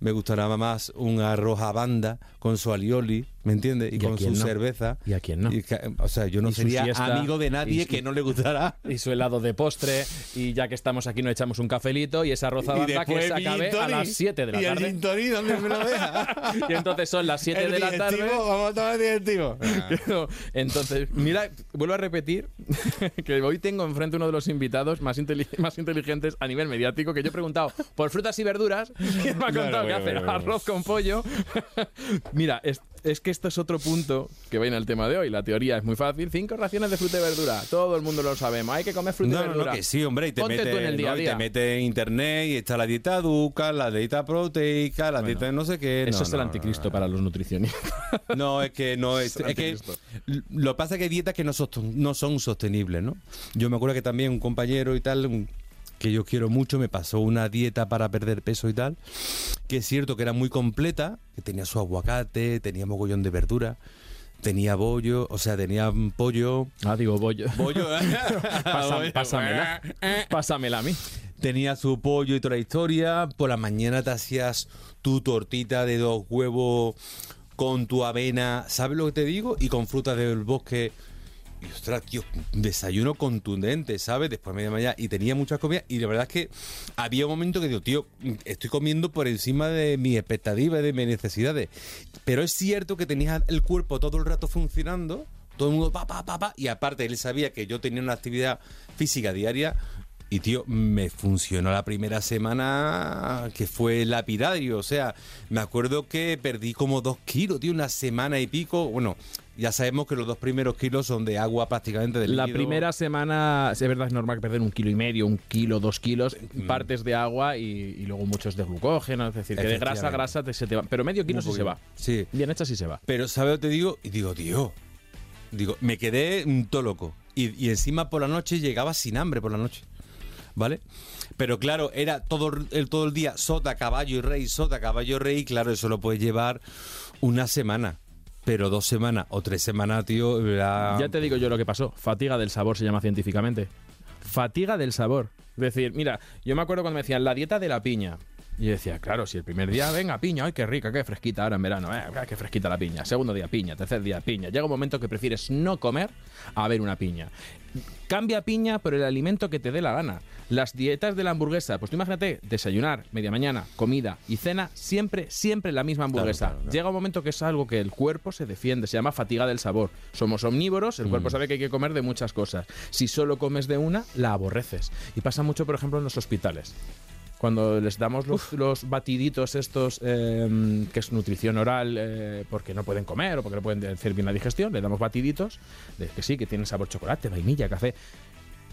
me gustará más un arroz a banda con su alioli, ¿me entiendes? Y, ¿Y con su no? cerveza. ¿Y a quién no? Y o sea, yo no sería siesta, amigo de nadie su- que no le gustará. y su helado de postre y ya que estamos aquí nos echamos un cafelito y esa arroz a banda que se acabe a las 7 de la ¿Y el tarde. gin tonic dónde me lo deja? (laughs) y entonces son las 7 de la tarde. Vamos a tomar digestivo. (laughs) No, Entonces, mira, vuelvo a repetir (laughs) que hoy tengo enfrente uno de los invitados más, más inteligentes a nivel mediático que yo he preguntado por frutas y verduras y me ha contado bueno, que hace bueno, bueno. arroz con pollo. mira, es, es que esto es otro punto que viene al tema de hoy. La teoría es muy fácil. Cinco raciones de fruta y verdura. Todo el mundo lo sabemos. Hay que comer fruta No, y no, verdura. no, que sí, hombre, y te Ponte mete, tú en el día ¿no? y te mete en internet y está la dieta duca, la dieta proteica, la Bueno, dieta de no sé qué. Eso No, es el no, anticristo para los nutricionistas. (laughs) No, es que no es, (laughs) Es es que anticristo. lo que pasa es que hay dietas que no son, no son sostenibles, ¿no? Yo me acuerdo que también un compañero y tal un- que yo quiero mucho me pasó una dieta para perder peso y tal, que es cierto que era muy completa, que tenía su aguacate, tenía mogollón de verdura, tenía bollo, o sea, tenía pollo, Ah, digo, bollo. bollo, (laughs) Pásame- pásamela. Pásamela a mí. tenía su pollo y toda la historia. Por la mañana te hacías tu tortita de dos huevos con tu avena, ¿sabes lo que te digo? Y con frutas del bosque. Y ostras, tío, desayuno contundente, ¿sabes? Después media mañana y tenía muchas comidas. Y la verdad es que había un momento que digo, tío, estoy comiendo por encima de mis expectativas, de mis necesidades. Pero es cierto que tenías el cuerpo todo el rato funcionando, todo el mundo pa, pa, pa, pa. Y aparte, él sabía que yo tenía una actividad física diaria. Y tío, me funcionó la primera semana que fue lapidario. O sea, me acuerdo que perdí como dos kilos, tío, una semana y pico. Bueno, ya sabemos que los dos primeros kilos son de agua prácticamente del La primera semana, es verdad, es normal perder un kilo y medio, un kilo, dos kilos, Mm. partes de agua y, y luego muchos de glucógeno, es decir, que de grasa a grasa te, se te va. Pero medio kilo sí se va. Sí. Bien hecha sí se va. Pero, ¿sabes lo que te digo? Y digo, tío, digo, me quedé todo loco. Y, y encima por la noche llegaba sin hambre por la noche. ¿Vale? Pero claro, era todo el, todo el día sota, caballo y rey, sota, caballo y rey. y Claro, eso lo puedes llevar una semana. Pero dos semanas o tres semanas, tío, Ya te digo yo lo que pasó. Fatiga del sabor se llama científicamente. Fatiga del sabor. Es decir, mira, yo me acuerdo cuando me decían la dieta de la piña. Y decía, claro, si el primer día, venga, piña, ay, qué rica, qué fresquita ahora en verano, eh, ay, qué fresquita la piña. Segundo día, piña, tercer día, piña. Llega un momento que prefieres no comer a ver una piña. Cambia piña por el alimento que te dé la gana. Las dietas de la hamburguesa, pues tú imagínate, desayunar, media mañana, comida y cena, siempre, siempre la misma hamburguesa. claro, claro. Llega un momento que es algo que el cuerpo se defiende, se llama fatiga del sabor. Somos omnívoros, el Mm. cuerpo sabe que hay que comer de muchas cosas. Si solo comes de una, la aborreces. Y pasa mucho, por ejemplo, en los hospitales. Cuando les damos los, los batiditos estos, eh, que es nutrición oral, eh, porque no pueden comer o porque no pueden hacer bien la digestión, le damos batiditos, de que sí, que tienen sabor chocolate, vainilla, café.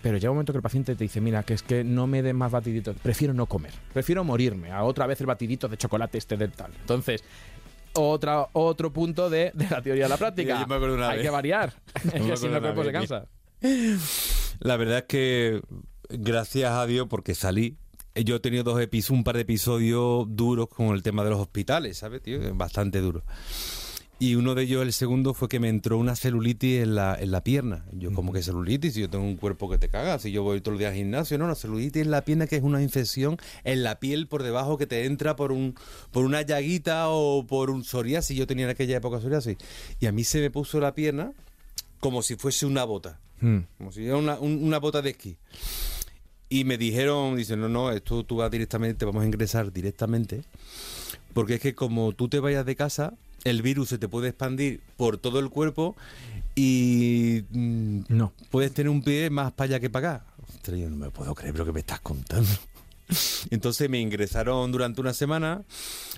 Pero llega un momento que el paciente te dice, mira, que es que no me den más batiditos, prefiero no comer, prefiero morirme, a otra vez el batidito de chocolate este del tal. Entonces, otra, otro punto de, de la teoría de la (laughs) práctica. Hay vez. que variar, (laughs) que si no el cuerpo se cansa. La verdad es que gracias a Dios porque salí. Eh, Yo he tenido dos episodios, un par de episodios duros con el tema de los hospitales, ¿sabes, tío? Bastante duro. Y uno de ellos, el segundo, fue que me entró una celulitis en la, en la pierna. Yo, como que celulitis? Si yo tengo un cuerpo que te caga, si yo voy todo el día al gimnasio, no, una celulitis en la pierna que es una infección en la piel por debajo que te entra por un por una llaguita o por un psoriasis. Yo tenía en aquella época psoriasis. Y a mí se me puso la pierna como si fuese una bota. Hmm. Como si fuera una, un- una bota de esquí. Y me dijeron, dicen, no, no, esto tú vas directamente, te vamos a ingresar directamente. Porque es que como tú te vayas de casa, el virus se te puede expandir por todo el cuerpo y mm, No. puedes tener un pie más para allá que para acá. Ostras, yo no me puedo creer lo que me estás contando. (laughs) Entonces me ingresaron durante una semana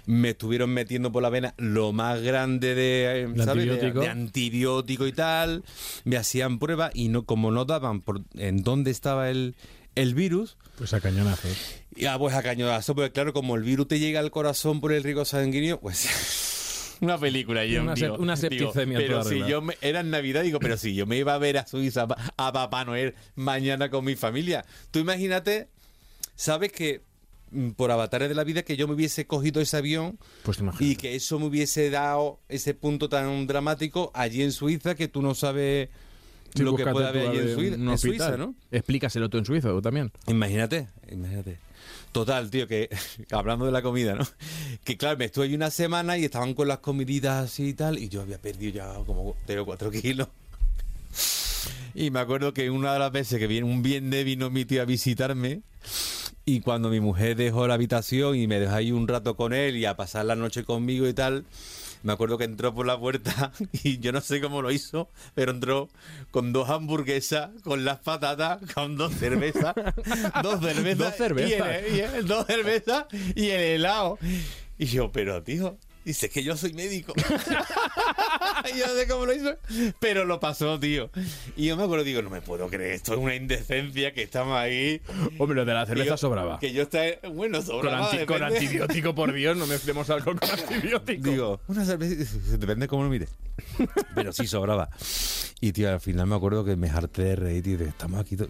me estuvieron metiendo por la vena lo más grande de, eh, De ¿sabes? De- antibiótico. de antibiótico y tal. Me hacían pruebas y no como no daban por en dónde estaba el, el virus, Pues a cañonazos. ya pues a cañonazo, porque claro, como el virus te llega al corazón por el riego sanguíneo, pues... (laughs) Una película, yo Una digo, una digo, septicemia Pero si yo me- era en Navidad, digo, pero si yo me iba a ver a Suiza, a Papá Noel, mañana con mi familia. Tú imagínate, sabes que mm, por avatares de la vida que yo me hubiese cogido ese avión Pues y que eso me hubiese dado ese punto tan dramático allí en Suiza que tú no sabes Sí, lo que puede haber allí en Suiza, en. Suiza, ¿no? Explícaselo tú en Suiza, tú también. Imagínate, imagínate. Total, tío, que (laughs) hablando de la comida, ¿no? Que claro, me estuve ahí una semana y estaban con las comiditas así y tal, y yo había perdido ya como 3 o 4 kilos. Y me acuerdo que una de las veces que viene un viernes vino mi tío a visitarme y cuando mi mujer dejó la habitación y me dejó ahí un rato con él y a pasar la noche conmigo y tal, me acuerdo que entró por la puerta (laughs) y yo no sé cómo lo hizo, pero entró con dos hamburguesas, con las patatas, con dos cervezas, (laughs) dos cervezas, Dos cervezas. Y el, y el- dos cervezas y el helado. Y yo, pero tío, dice que yo soy médico. (laughs) Yo no sé cómo lo hizo, pero lo pasó, tío. Y yo me acuerdo, digo, no me puedo creer, esto es una indecencia que estamos ahí. Hombre, lo de la cerveza sobraba. Que yo está, bueno, Con, sobraba. anti- con antibiótico, por Dios, no mezclemos alcohol con (laughs) antibiótico. Digo, una cerveza, (laughs) depende cómo lo mires. Pero sí sobraba. Y tío, al final me acuerdo que me harté de reír, tío, de, estamos aquí, que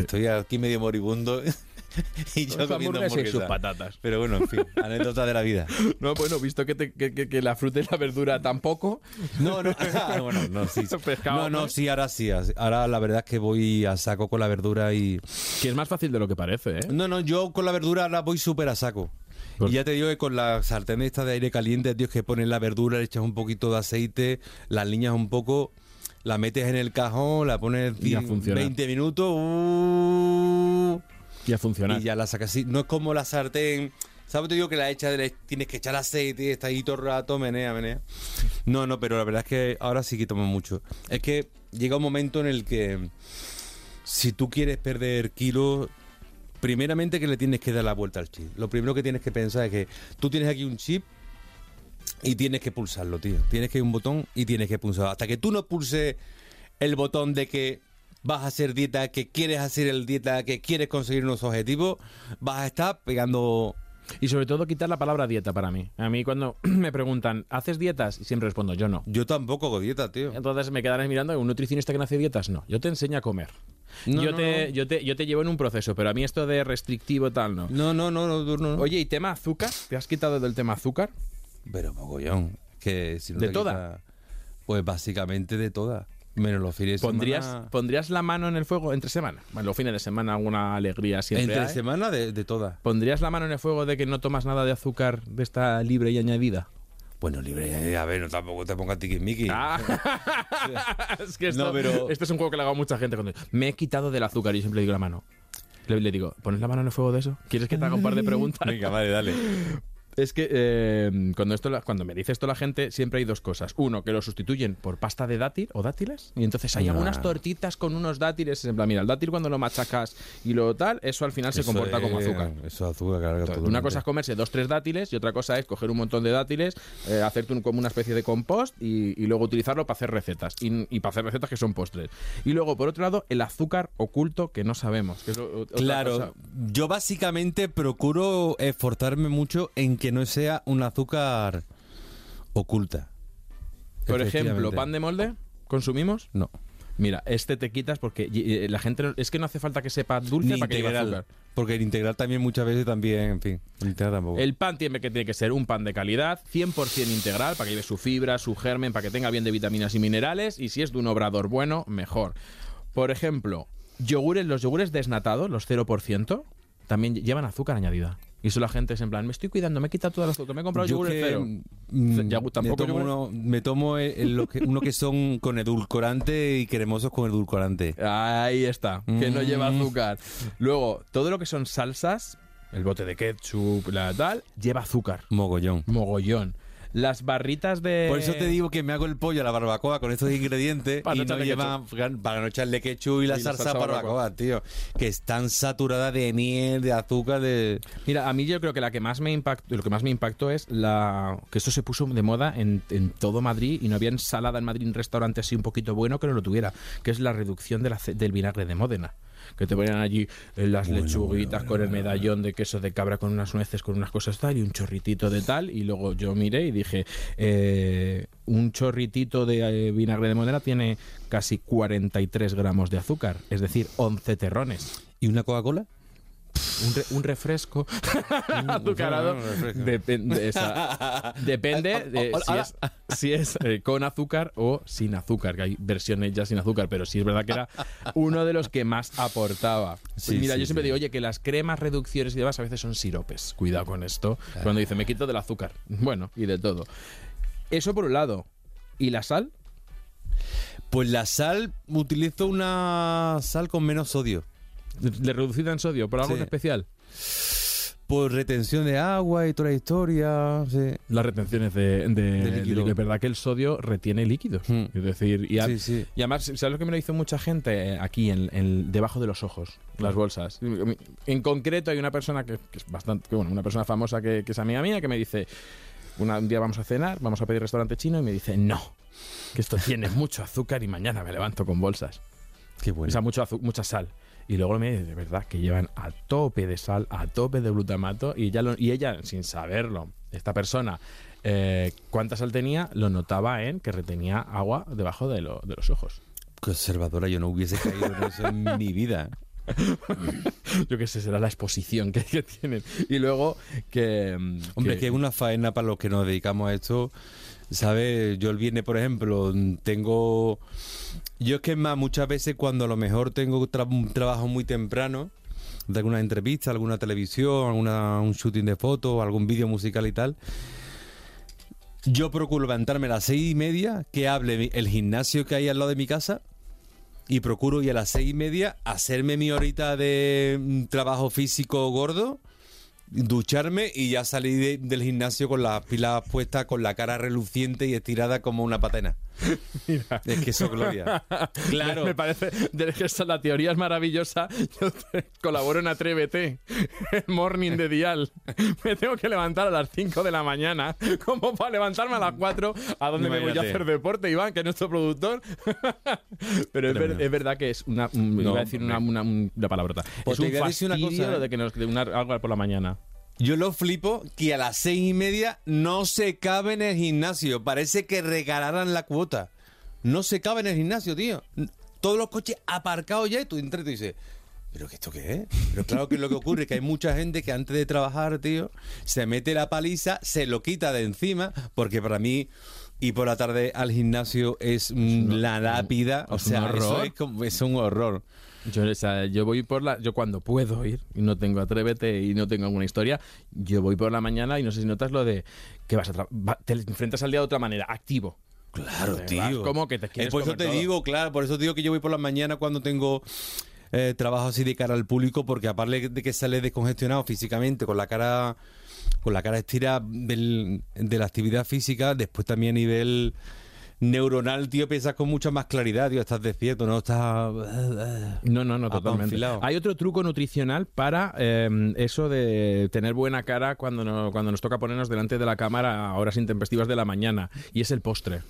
estoy aquí medio moribundo (laughs) y yo comiendo hamburguesas y sus hamburguesa. patatas. Pero bueno, en fin, anécdota de la vida. (laughs) No, bueno, visto que, te- que, que- que la fruta y la verdura tampoco. No, no, (laughs) ah, bueno, no, sí. sí. Pescado, no, no, ¿no? sí, ahora sí. Ahora la verdad es que voy a saco con la verdura y... Que es más fácil de lo que parece, ¿eh? No, no, yo con la verdura ahora voy súper a saco. Por- Y ya te digo que con la sartén esta de aire caliente, tío, que pones la verdura, le echas un poquito de aceite, la aliñas un poco, la metes en el cajón, la pones Y a cien- funcionar. 20 minutos uh, Y a y ya la sacas así. No es como la sartén, ¿sabes? Te digo que la echas, le tienes que echar aceite está ahí todo el rato, menea, menea. No, no, pero la verdad es que ahora sí que tomo mucho. Es que llega un momento en el que si tú quieres perder kilos, primeramente que le tienes que dar la vuelta al chip. Lo primero que tienes que pensar es que tú tienes aquí un chip y tienes que pulsarlo, tío. Tienes que ir un botón y tienes que pulsarlo. Hasta que tú no pulses el botón de que vas a hacer dieta, que quieres hacer el dieta, que quieres conseguir unos objetivos, vas a estar pegando... Y sobre todo quitar la palabra dieta para mí. A mí cuando (clears throat) me preguntan, ¿haces dietas? Y siempre respondo, yo no. Yo tampoco hago dieta, tío. Entonces me quedarán mirando, ¿un nutricionista que no hace dietas? No, yo te enseño a comer. No, yo, no, te, no. Yo, te, yo te llevo en un proceso, pero a mí esto de restrictivo tal no. No, no, no, no, no, no. Oye, ¿y tema azúcar? ¿Te has quitado del tema azúcar? Pero mogollón. Que si no ¿De te toda? quita- pues básicamente de toda. Menos los fines de ¿Pondrías, semana. ¿Pondrías la mano en el fuego entre semana? Bueno, los fines de semana alguna alegría siempre Entre hay. semana de, de toda. ¿Pondrías la mano en el fuego de que no tomas nada de azúcar de esta libre y añadida? Bueno, libre, a ver, no tampoco te pongas tiquismiqui. Ah. (laughs) es que esto, No, pero- esto es un juego que le hago a mucha gente. Cuando me he quitado del azúcar y yo siempre le digo la mano. Le, le digo, ¿pones la mano en el fuego de eso? ¿Quieres que te haga un par de (laughs) preguntas? Venga, vale, dale. Es que eh, cuando, esto, cuando me dice esto la gente, siempre hay dos cosas. Uno, que lo sustituyen por pasta de dátil o dátiles. Y entonces hay algunas tortitas con unos dátiles. En plan, mira, el dátil cuando lo machacas y lo tal, eso al final se comporta como azúcar. Eso es azúcar, carga Entonces, todo. una cosa es comerse dos, tres dátiles y otra cosa es coger un montón de dátiles, eh, hacerte un- como una especie de compost y, y luego utilizarlo para hacer recetas. Y, y para hacer recetas que son postres. Y luego, por otro lado, el azúcar oculto que no sabemos. Que es Claro, cosa. yo básicamente procuro esforzarme mucho en que no sea un azúcar oculta. Por ejemplo, pan de molde, ¿consumimos? No. Mira, este te quitas porque eh, la gente es que no hace falta que sepa dulce Ni para que lleve integral. azúcar. Porque el integral también muchas veces también, en fin. el integral tampoco. El pan tiene que, tiene que ser un pan de calidad, 100% integral, para que lleve su fibra, su germen, para que tenga bien de vitaminas y minerales. Y si es de un obrador bueno, mejor. Por ejemplo, yogures, los yogures desnatados, los 0%, también llevan azúcar añadida. Y eso la gente es en plan, me estoy cuidando, me he quitado todo el azúcar, me he comprado Yo yogures que, cero. me tampoco tomo, yogur- uno, me tomo el- el- lo que- uno que son con edulcorante y cremosos con edulcorante. Ahí está, que no lleva Mm. azúcar. Luego, todo lo que son salsas, el bote de ketchup, la tal, lleva azúcar. Mogollón. Mogollón. Las barritas de... Por eso te digo que me hago el pollo a la barbacoa con estos ingredientes (laughs) Para y no echarle lleva para no echarle ketchup y la Y la salsa, salsa barbacoa, barbacoa. tío. Que están saturadas de miel, de azúcar, de... Mira, a mí yo creo que la que más me impactó, lo que más me impactó es la que esto se puso de moda en, en todo Madrid y no había ensalada en Madrid, un restaurante así un poquito bueno que no lo tuviera, que es la reducción del vinagre de Módena. Que te ponían allí eh, las lechuguitas con el medallón de queso de cabra con unas nueces, con unas cosas tal y un chorritito de tal. Y luego yo miré y dije, eh, un chorritito de eh, vinagre de Módena tiene casi 43 gramos de azúcar, es decir, 11 terrones. ¿Y una Coca-Cola? Un, re- un refresco (laughs) azucarado depende, esa- depende de (laughs) si es, si es, eh, con azúcar o sin azúcar, que hay versiones ya sin azúcar, pero sí es verdad que era uno de los que más aportaba. Pues Sí, mira, sí, yo siempre sí. digo, oye, que las cremas, reducciones y demás a veces son siropes. Cuidado con esto. Cuando dice, me quito del azúcar. (laughs) Bueno, y de todo. Eso por un lado. ¿Y la sal? Pues la sal, utilizo una sal con menos sodio. ¿Le reducida en sodio? ¿Por algo en especial? Por retención de agua y toda la historia. sí. Las retenciones de, de, De líquido. de- Es verdad que el sodio retiene líquidos. Hmm. Es decir, y, a- Sí, sí. y además, ¿sabes lo que me lo hizo mucha gente? Eh, Aquí, en, en- debajo de los ojos, las bolsas. En concreto, hay una persona que, que es bastante. que, bueno, una persona famosa que, que es amiga mía que me dice. una- un día vamos a cenar, vamos a pedir restaurante chino y me dice, no, que esto tiene (laughs) mucho azúcar y mañana me levanto con bolsas. Qué O bueno. sea, mucho mucha sal. Y luego me dice, de verdad, que llevan a tope de sal, a tope de glutamato, y, ya y ella, sin saberlo, esta persona, eh, cuánta sal tenía, lo notaba en que retenía agua debajo de, de los ojos. Conservadora, yo no hubiese caído en eso en mi vida. (laughs) Yo qué sé, será la exposición que, que tienen. Y luego que... mm, Hombre, que es una faena para los que nos dedicamos a esto. ¿Sabes? Yo el viernes, por ejemplo, tengo... Yo es que es más, muchas veces cuando a lo mejor tengo tra- un trabajo muy temprano, de alguna entrevista, alguna televisión, alguna, un shooting de fotos, algún vídeo musical y tal, yo procuro levantarme a las seis y media, que hable el gimnasio que hay al lado de mi casa, y procuro ir a las seis y media hacerme mi horita de mm, trabajo físico gordo, ducharme y ya salí de- del gimnasio con las pilas puestas, con la cara reluciente y estirada como una patena. Es que eso es gloria. (laughs) Claro. Me parece de que esa- la teoría es maravillosa. Yo te- colaboro en Atrévete, el morning de Dial. Me tengo que levantar a las 5 de la mañana, como para levantarme a las 4, a donde me voy a hacer deporte, Iván, que es nuestro productor. (laughs) Pero es, ver- Tremendo. es verdad que es una. un- No, iba a decir una, una, una palabrota. Pues es un decir una fastidio cosa, ¿eh? de que nos de una, algo por la mañana. Yo lo flipo que a las seis y media no se cabe en el gimnasio. Parece que regalaran la cuota. No se cabe en el gimnasio, tío. Todos los coches aparcados ya y tú entras y tú dices, ¿pero qué esto qué es? Pero claro que lo que ocurre es que hay mucha gente que antes de trabajar, tío, se mete la paliza, se lo quita de encima, porque para mí... Y por la tarde al gimnasio es mm, la lápida, o es sea, eso es, como- es un horror. Yo, o sea, yo voy por la. Yo cuando puedo ir y no tengo Atrévete y no tengo alguna historia, yo voy por la mañana y no sé si notas lo de que vas a. va- te enfrentas al día de otra manera, activo. Claro, Te tío. como que te quieres Por eso te todo. digo, claro, por eso te digo que yo voy por la mañana cuando tengo eh, trabajo así de cara al público, porque aparte de que sale descongestionado físicamente, con la cara con la cara estirada del- de la actividad física, después también a nivel neuronal, tío, piensas con mucha más claridad, tío, estás despierto, no estás... No, no, no, totalmente. Apanfilado. Hay otro truco nutricional para eh, eso de tener buena cara cuando, no- cuando nos toca ponernos delante de la cámara a horas intempestivas de la mañana, y es el postre.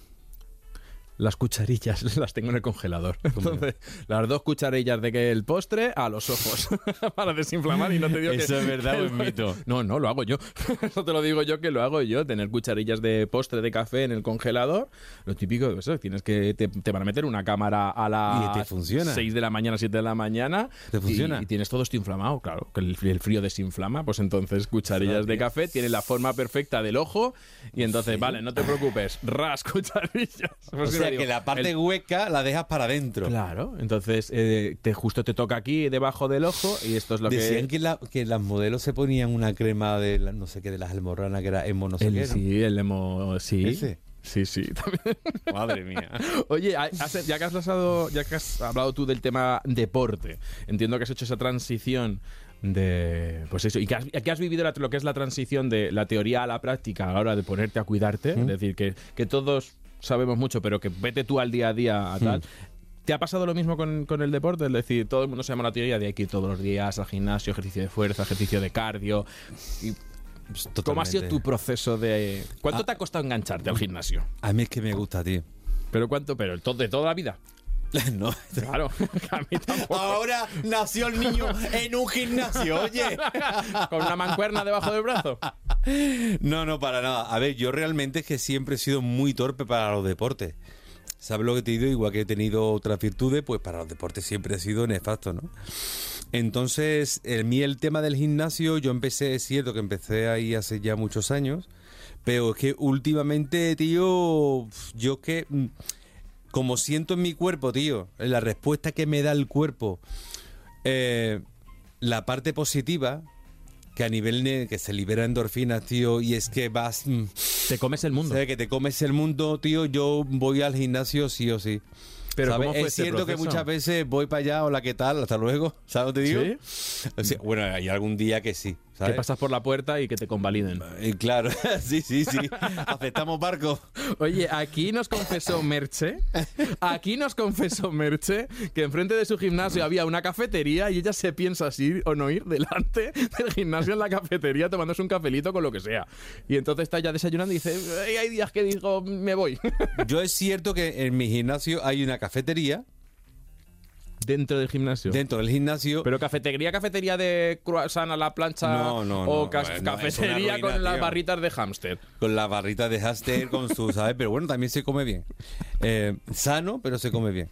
Las cucharillas (laughs) las tengo en el congelador. Entonces, las dos cucharillas de que el postre a los ojos (laughs) para desinflamar y no te digo que ¿Eso es verdad o es que- mito? No, no, lo hago yo. (laughs) Eso te lo digo yo que lo hago yo. Tener cucharillas de postre de café en el congelador. Lo típico de eso, tienes que te, te van a meter una cámara a las Y te funciona. 6 de la mañana, 7 de la mañana. ¿Te y- funciona? Y, tienes todo esto inflamado, claro. Que el, el frío desinflama, pues entonces cucharillas de café tienen la forma perfecta del ojo. Y entonces, vale, no te preocupes, ras cucharillas. O Pues sea, que la parte el- hueca la dejas para adentro. Claro, entonces eh, te, justo te toca aquí debajo del ojo y esto es lo Decían que... que, la- que las modelos se ponían una crema de la- no sé qué, de las almorranas, que era emo no sé El- qué. ¿no? sí, el emo... Sí. ¿Ese? Sí, sí, también. (laughs) Madre mía. Oye, ya que has hablado, ya que has hablado tú del tema deporte, entiendo que has hecho esa transición de pues eso y que has, que has vivido la- lo que es la transición de la teoría a la práctica a la hora de ponerte a cuidarte es decir que, que todos sabemos mucho pero que vete tú al día a día a tal ¿Te ha pasado lo mismo con, con el deporte? Es decir, todo el mundo se llama la teoría de hay que ir todos los días al gimnasio, ejercicio de fuerza, ejercicio de cardio. Y, Pues, ¿Cómo ha sido tu proceso de...? ¿Cuánto Ah. te ha costado engancharte al gimnasio? A mí es que me gusta, tío. ¿Pero cuánto? ¿Pero de toda la vida? (laughs) no. (laughs) Claro, a mí tampoco. Ahora nació el niño en un gimnasio, oye. (laughs) ¿Con una mancuerna debajo del brazo? No, no, para nada. A ver, yo realmente es que siempre he sido muy torpe para los deportes. ¿Sabes lo que te digo? Igual que he tenido otras virtudes, pues para los deportes siempre he sido nefasto, ¿no? Entonces, el mí el tema del gimnasio, yo empecé, es cierto que empecé ahí hace ya muchos años, pero es que últimamente, tío, yo que, mm, como siento en mi cuerpo, tío, la respuesta que me da el cuerpo, eh, la parte positiva, que a nivel que se libera endorfinas, tío, y es que vas... mm, Te comes el mundo. ¿Sabes? Que te comes el mundo, tío. Yo voy al gimnasio sí o sí. Pero ¿Sabes? ¿cómo fue es este cierto que proceso? muchas veces voy para allá, hola, ¿qué tal? Hasta luego. (laughs) ¿Sabes lo que te digo? ¿Sí? O sea, bueno, hay algún día que sí. Que pasas por la puerta y que te convaliden. Eh, claro, (laughs) sí, sí, sí. Aceptamos barco. Oye, aquí nos confesó Merche, aquí nos confesó Merche que enfrente de su gimnasio había una cafetería y ella se piensa si ir o no ir delante del gimnasio en la cafetería tomándose un cafelito con lo que sea. Y entonces está ya desayunando y dice, "Ay, hay días que digo, me voy. Yo es cierto que en mi gimnasio hay una cafetería. Dentro del gimnasio. Dentro del gimnasio. Pero cafetería, cafetería de croissant a la plancha No, no, o no, ca- no, es una cafetería ruina, con las barritas de hámster. Con la barrita de Haster, con su, (laughs) ¿sabes? Pero bueno, también se come bien. Eh, sano, pero se come bien.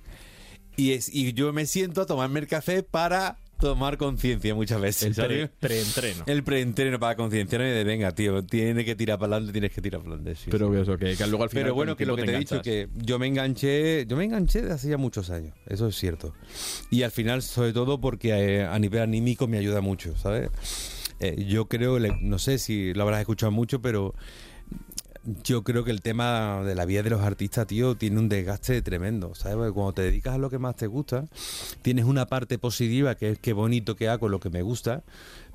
Y, es, y yo me siento a tomarme el café para tomar conciencia muchas veces. El preentreno. El preentreno para concienciarme de, venga, tío, tienes que tirar para adelante, tienes que tirar para adelante. sí, Pero eso, que, que luego al final Pero bueno, que lo que te he dicho, que yo me enganché, yo me enganché de hace ya muchos años, eso es cierto. Y al final, sobre todo porque eh, a nivel anímico me ayuda mucho, ¿sabes? Eh, yo creo, no sé si lo habrás escuchado mucho, pero yo creo que el tema de la vida de los artistas, tío, tiene un desgaste tremendo, ¿sabes? Porque cuando te dedicas a lo que más te gusta, tienes una parte positiva que es qué bonito que hago lo que me gusta,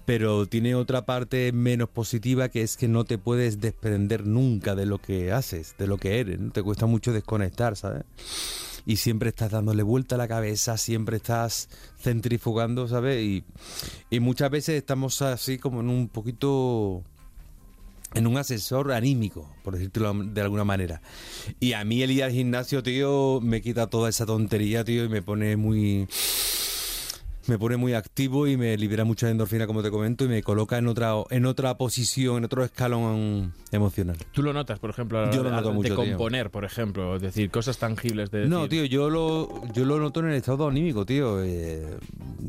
pero tiene otra parte menos positiva que es que no te puedes desprender nunca de lo que haces, de lo que eres, te cuesta mucho desconectar, ¿sabes? Y siempre estás dándole vuelta a la cabeza, siempre estás centrifugando, ¿sabes? Y, y muchas veces estamos así como en un poquito en un asesor anímico, por decirlo de alguna manera. Y a mí el ir al gimnasio, tío, me quita toda esa tontería, tío, y me pone muy me pone muy activo y me libera mucha endorfina, como te comento, y me coloca en otra en otra posición, en otro escalón emocional. Tú lo notas, por ejemplo, Yo lo de- noto de mucho, tío. componer, por ejemplo, es decir, cosas tangibles de No, decir, tío, yo lo, yo lo noto en el estado anímico, tío. eh,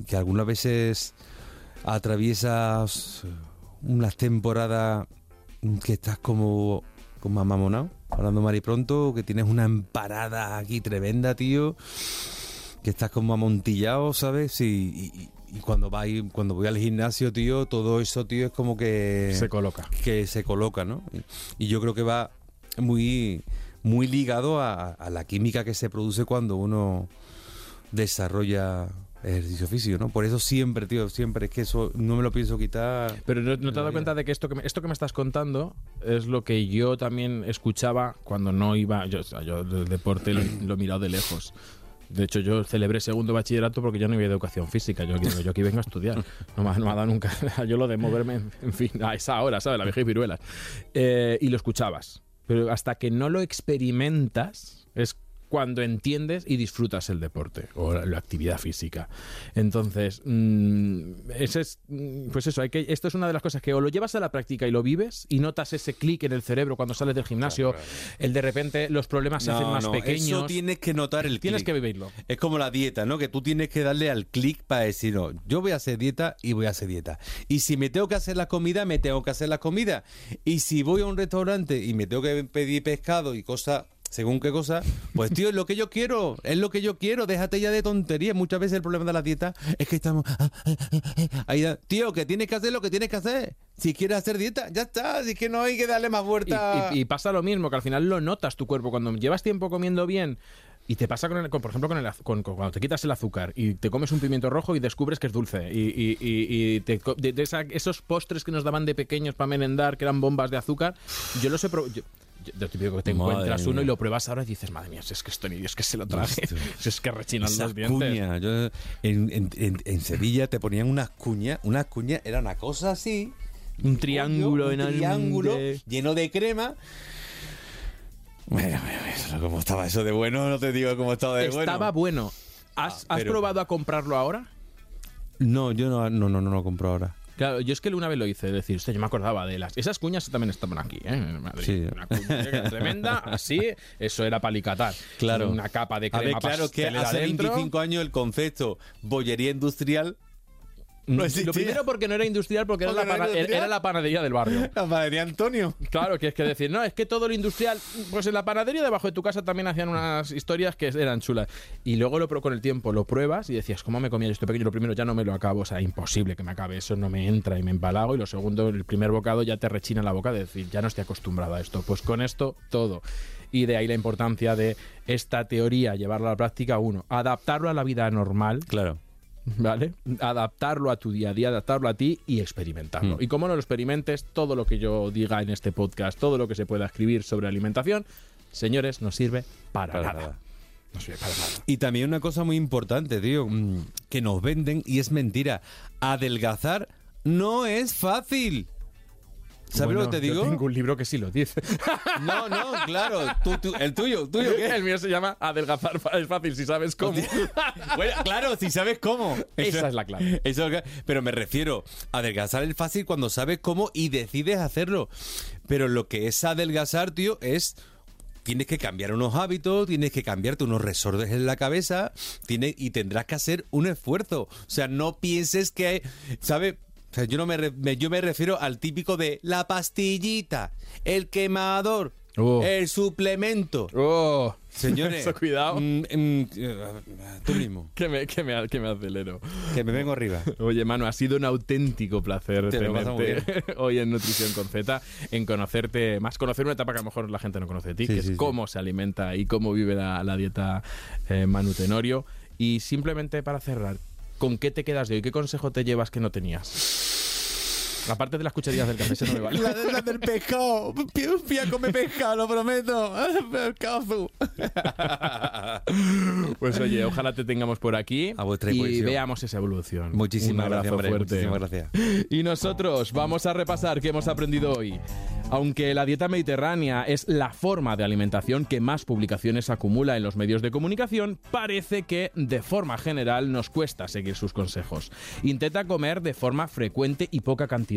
que algunas veces atraviesas unas temporadas que estás como, como amamonado, hablando mal y pronto, que tienes una emparada aquí tremenda, tío. Que estás como amontillado, ¿sabes? Y, y- y cuando, va ahí- cuando voy al gimnasio, tío, todo eso, tío, es como que se coloca. que se coloca, ¿no? Y yo creo que va muy, muy ligado a, a la química que se produce cuando uno desarrolla ejercicio físico, ¿no? Por eso siempre, tío, siempre es que eso no me lo pienso quitar. Pero no, no te has cuenta de que esto que, me, esto que me estás contando es lo que yo también escuchaba cuando no iba. Yo, yo el deporte lo, lo he mirado de lejos. De hecho, yo celebré segundo bachillerato porque yo no iba a educación física. Yo, aquí- yo aquí vengo a estudiar. No me, no me ha dado nunca. (laughs) Yo lo de moverme, en, fin, a esa hora, ¿sabes? La vieja y viruelas. Eh, y lo escuchabas. Pero hasta que no lo experimentas, es cuando entiendes y disfrutas el deporte o la, la actividad física. Entonces, mm, ese es, mm, pues eso, hay que, esto es una de las cosas que o lo llevas a la práctica y lo vives y notas ese clic en el cerebro cuando sales del gimnasio, el de repente los problemas se hacen más pequeños. Eso tienes que notar el Tienes que vivirlo. Es como la dieta, ¿no? Que tú tienes que darle al clic para decir, no, yo voy a hacer dieta y voy a hacer dieta. Y si me tengo que hacer la comida, me tengo que hacer la comida. Y si voy a un restaurante y me tengo que pedir pescado y cosas, según qué cosa, pues tío, es lo que yo quiero, es lo que yo quiero, déjate ya de tonterías. Muchas veces el problema de la dieta es que estamos... Ahí, da- tío, que tienes que hacer lo que tienes que hacer. Si quieres hacer dieta, ya está. Si es que no hay que darle más vuelta. y- y pasa lo mismo, que al final lo notas tu cuerpo. Cuando llevas tiempo comiendo bien, Y te pasa, con, el- con, por ejemplo, con, el, con- cuando te quitas el azúcar y te comes un pimiento rojo y descubres que es dulce. Y, y- y- te esos postres que nos daban de pequeños para merendar, que eran bombas de azúcar, yo los he probado. Lo típico que te Madre encuentras uno y lo pruebas ahora y dices, madre mía, si es que esto ni es que se lo traje, (laughs) si es que rechinan Esas los dientes. cuñas. Yo- en, en- en- en Sevilla te ponían unas cuñas, unas cuñas, era una cosa así. Un triángulo un enorme triángulo de- lleno de crema. Bueno, bueno, ¿cómo estaba eso de bueno? No te digo cómo estaba de Estaba bueno. bueno. ¿Has, Ah, has pero- probado a comprarlo ahora? No, yo no, no, no, no lo compro ahora. Claro, yo es que una vez lo hice, es decir, hostia, yo me acordaba de las... Esas cuñas también estaban aquí, ¿eh? En Madrid. Sí. Una cuña tremenda, así, eso era palicatar. Claro. Una capa de A crema ver, claro que hace dentro. 25 años el concepto bollería industrial no Lo existía. primero porque no era industrial, porque, era, la no era pana- era- industrial. era la panadería del barrio. (laughs) La panadería Antonio. Claro, que es que decir, no, es que todo lo industrial, pues en la panadería debajo de tu casa también hacían unas historias que eran chulas. Y luego lo, pro- con el tiempo lo pruebas y decías, ¿cómo me comía esto pequeño? Lo primero ya no me lo acabo, o sea, imposible que me acabe, eso no me entra y me empalago. Y lo segundo, el primer bocado ya te rechina la boca de decir, ya no estoy acostumbrado a esto. Pues con esto, todo. Y de ahí la importancia de esta teoría, llevarla a la práctica, uno, adaptarlo a la vida normal, Claro. ¿Vale? Adaptarlo a tu día a día, adaptarlo a ti y experimentarlo. Mm. Y como no lo experimentes, todo lo que yo diga en este podcast, todo lo que se pueda escribir sobre alimentación, señores, no sirve para, Para nada. nada. No sirve para nada. Y también una cosa muy importante, tío, mm, que nos venden y es mentira. Adelgazar no es fácil. ¿Sabes Bueno, lo que te yo digo? tengo un libro que sí lo dice. (laughs) No, no, claro. Tú- tú- el tuyo, tuyo, ¿qué? El mío se llama Adelgazar es fácil si sabes cómo. (laughs) Bueno, claro, si sabes cómo. Esa es la clave. Eso pero me refiero, adelgazar es fácil cuando sabes cómo y decides hacerlo. Pero lo que es adelgazar, tío, es tienes que cambiar unos hábitos, tienes que cambiarte unos resortes en la cabeza, tienes, y tendrás que hacer un esfuerzo. O sea, no pienses que, ¿sabes? O sea, yo, no me, re- me- yo me refiero al típico de la pastillita, el quemador, Oh. el suplemento. Oh, Señores, (laughs) Eso, cuidado. mm, mm, eh, tú mismo, (laughs) que me, que me, que me acelero. que me vengo arriba. Oye, Manu, ha sido un auténtico placer Te tenerte (laughs) hoy en Nutrición con Z, en conocerte más, conocer una etapa que a lo mejor la gente no conoce de ti, Sí, que sí, es sí. cómo se alimenta y cómo vive la, la dieta eh, Manu Tenorio. Y simplemente para cerrar, ¿con qué te quedas de hoy? ¿Qué consejo te llevas que no tenías? Aparte de las cucharillas del café, eso no me vale. (laughs) La, la del pescado. Fui a comer pescado, lo prometo. (laughs) Pescado azul. (laughs) Pues oye, ojalá te tengamos por aquí A vuestra y disposición. veamos esa evolución. Muchísimas Un gracias, abrazo hombre, fuerte. muchísimas gracias. Y nosotros vamos a repasar qué hemos aprendido hoy. Aunque la dieta mediterránea es la forma de alimentación que más publicaciones acumula en los medios de comunicación, parece que de forma general nos cuesta seguir sus consejos. Intenta comer de forma frecuente y poca cantidad.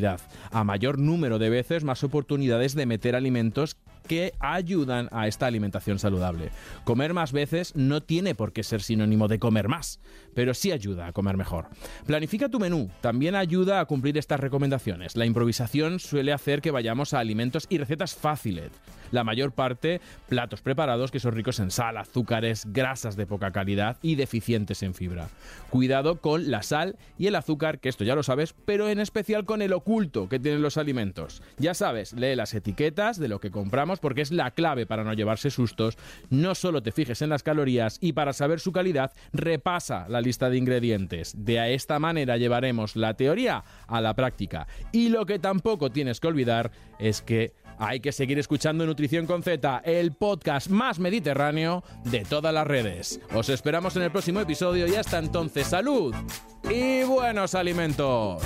A mayor número de veces, más oportunidades de meter alimentos que ayudan a esta alimentación saludable. Comer más veces no tiene por qué ser sinónimo de comer más, pero sí ayuda a comer mejor. Planifica tu menú, también ayuda a cumplir estas recomendaciones. La improvisación suele hacer que vayamos a alimentos y recetas fáciles. La mayor parte, platos preparados que son ricos en sal, azúcares, grasas de poca calidad y deficientes en fibra. Cuidado con la sal y el azúcar, que esto ya lo sabes, pero en especial con el oculto que tienen los alimentos. Ya sabes, lee las etiquetas de lo que compramos porque es la clave para no llevarse sustos. No solo te fijes en las calorías y para saber su calidad, repasa la lista de ingredientes. De esta manera llevaremos la teoría a la práctica. Y lo que tampoco tienes que olvidar es que hay que seguir escuchando Nutrición con Z, el podcast más mediterráneo de todas las redes. Os esperamos en el próximo episodio y hasta entonces salud y buenos alimentos.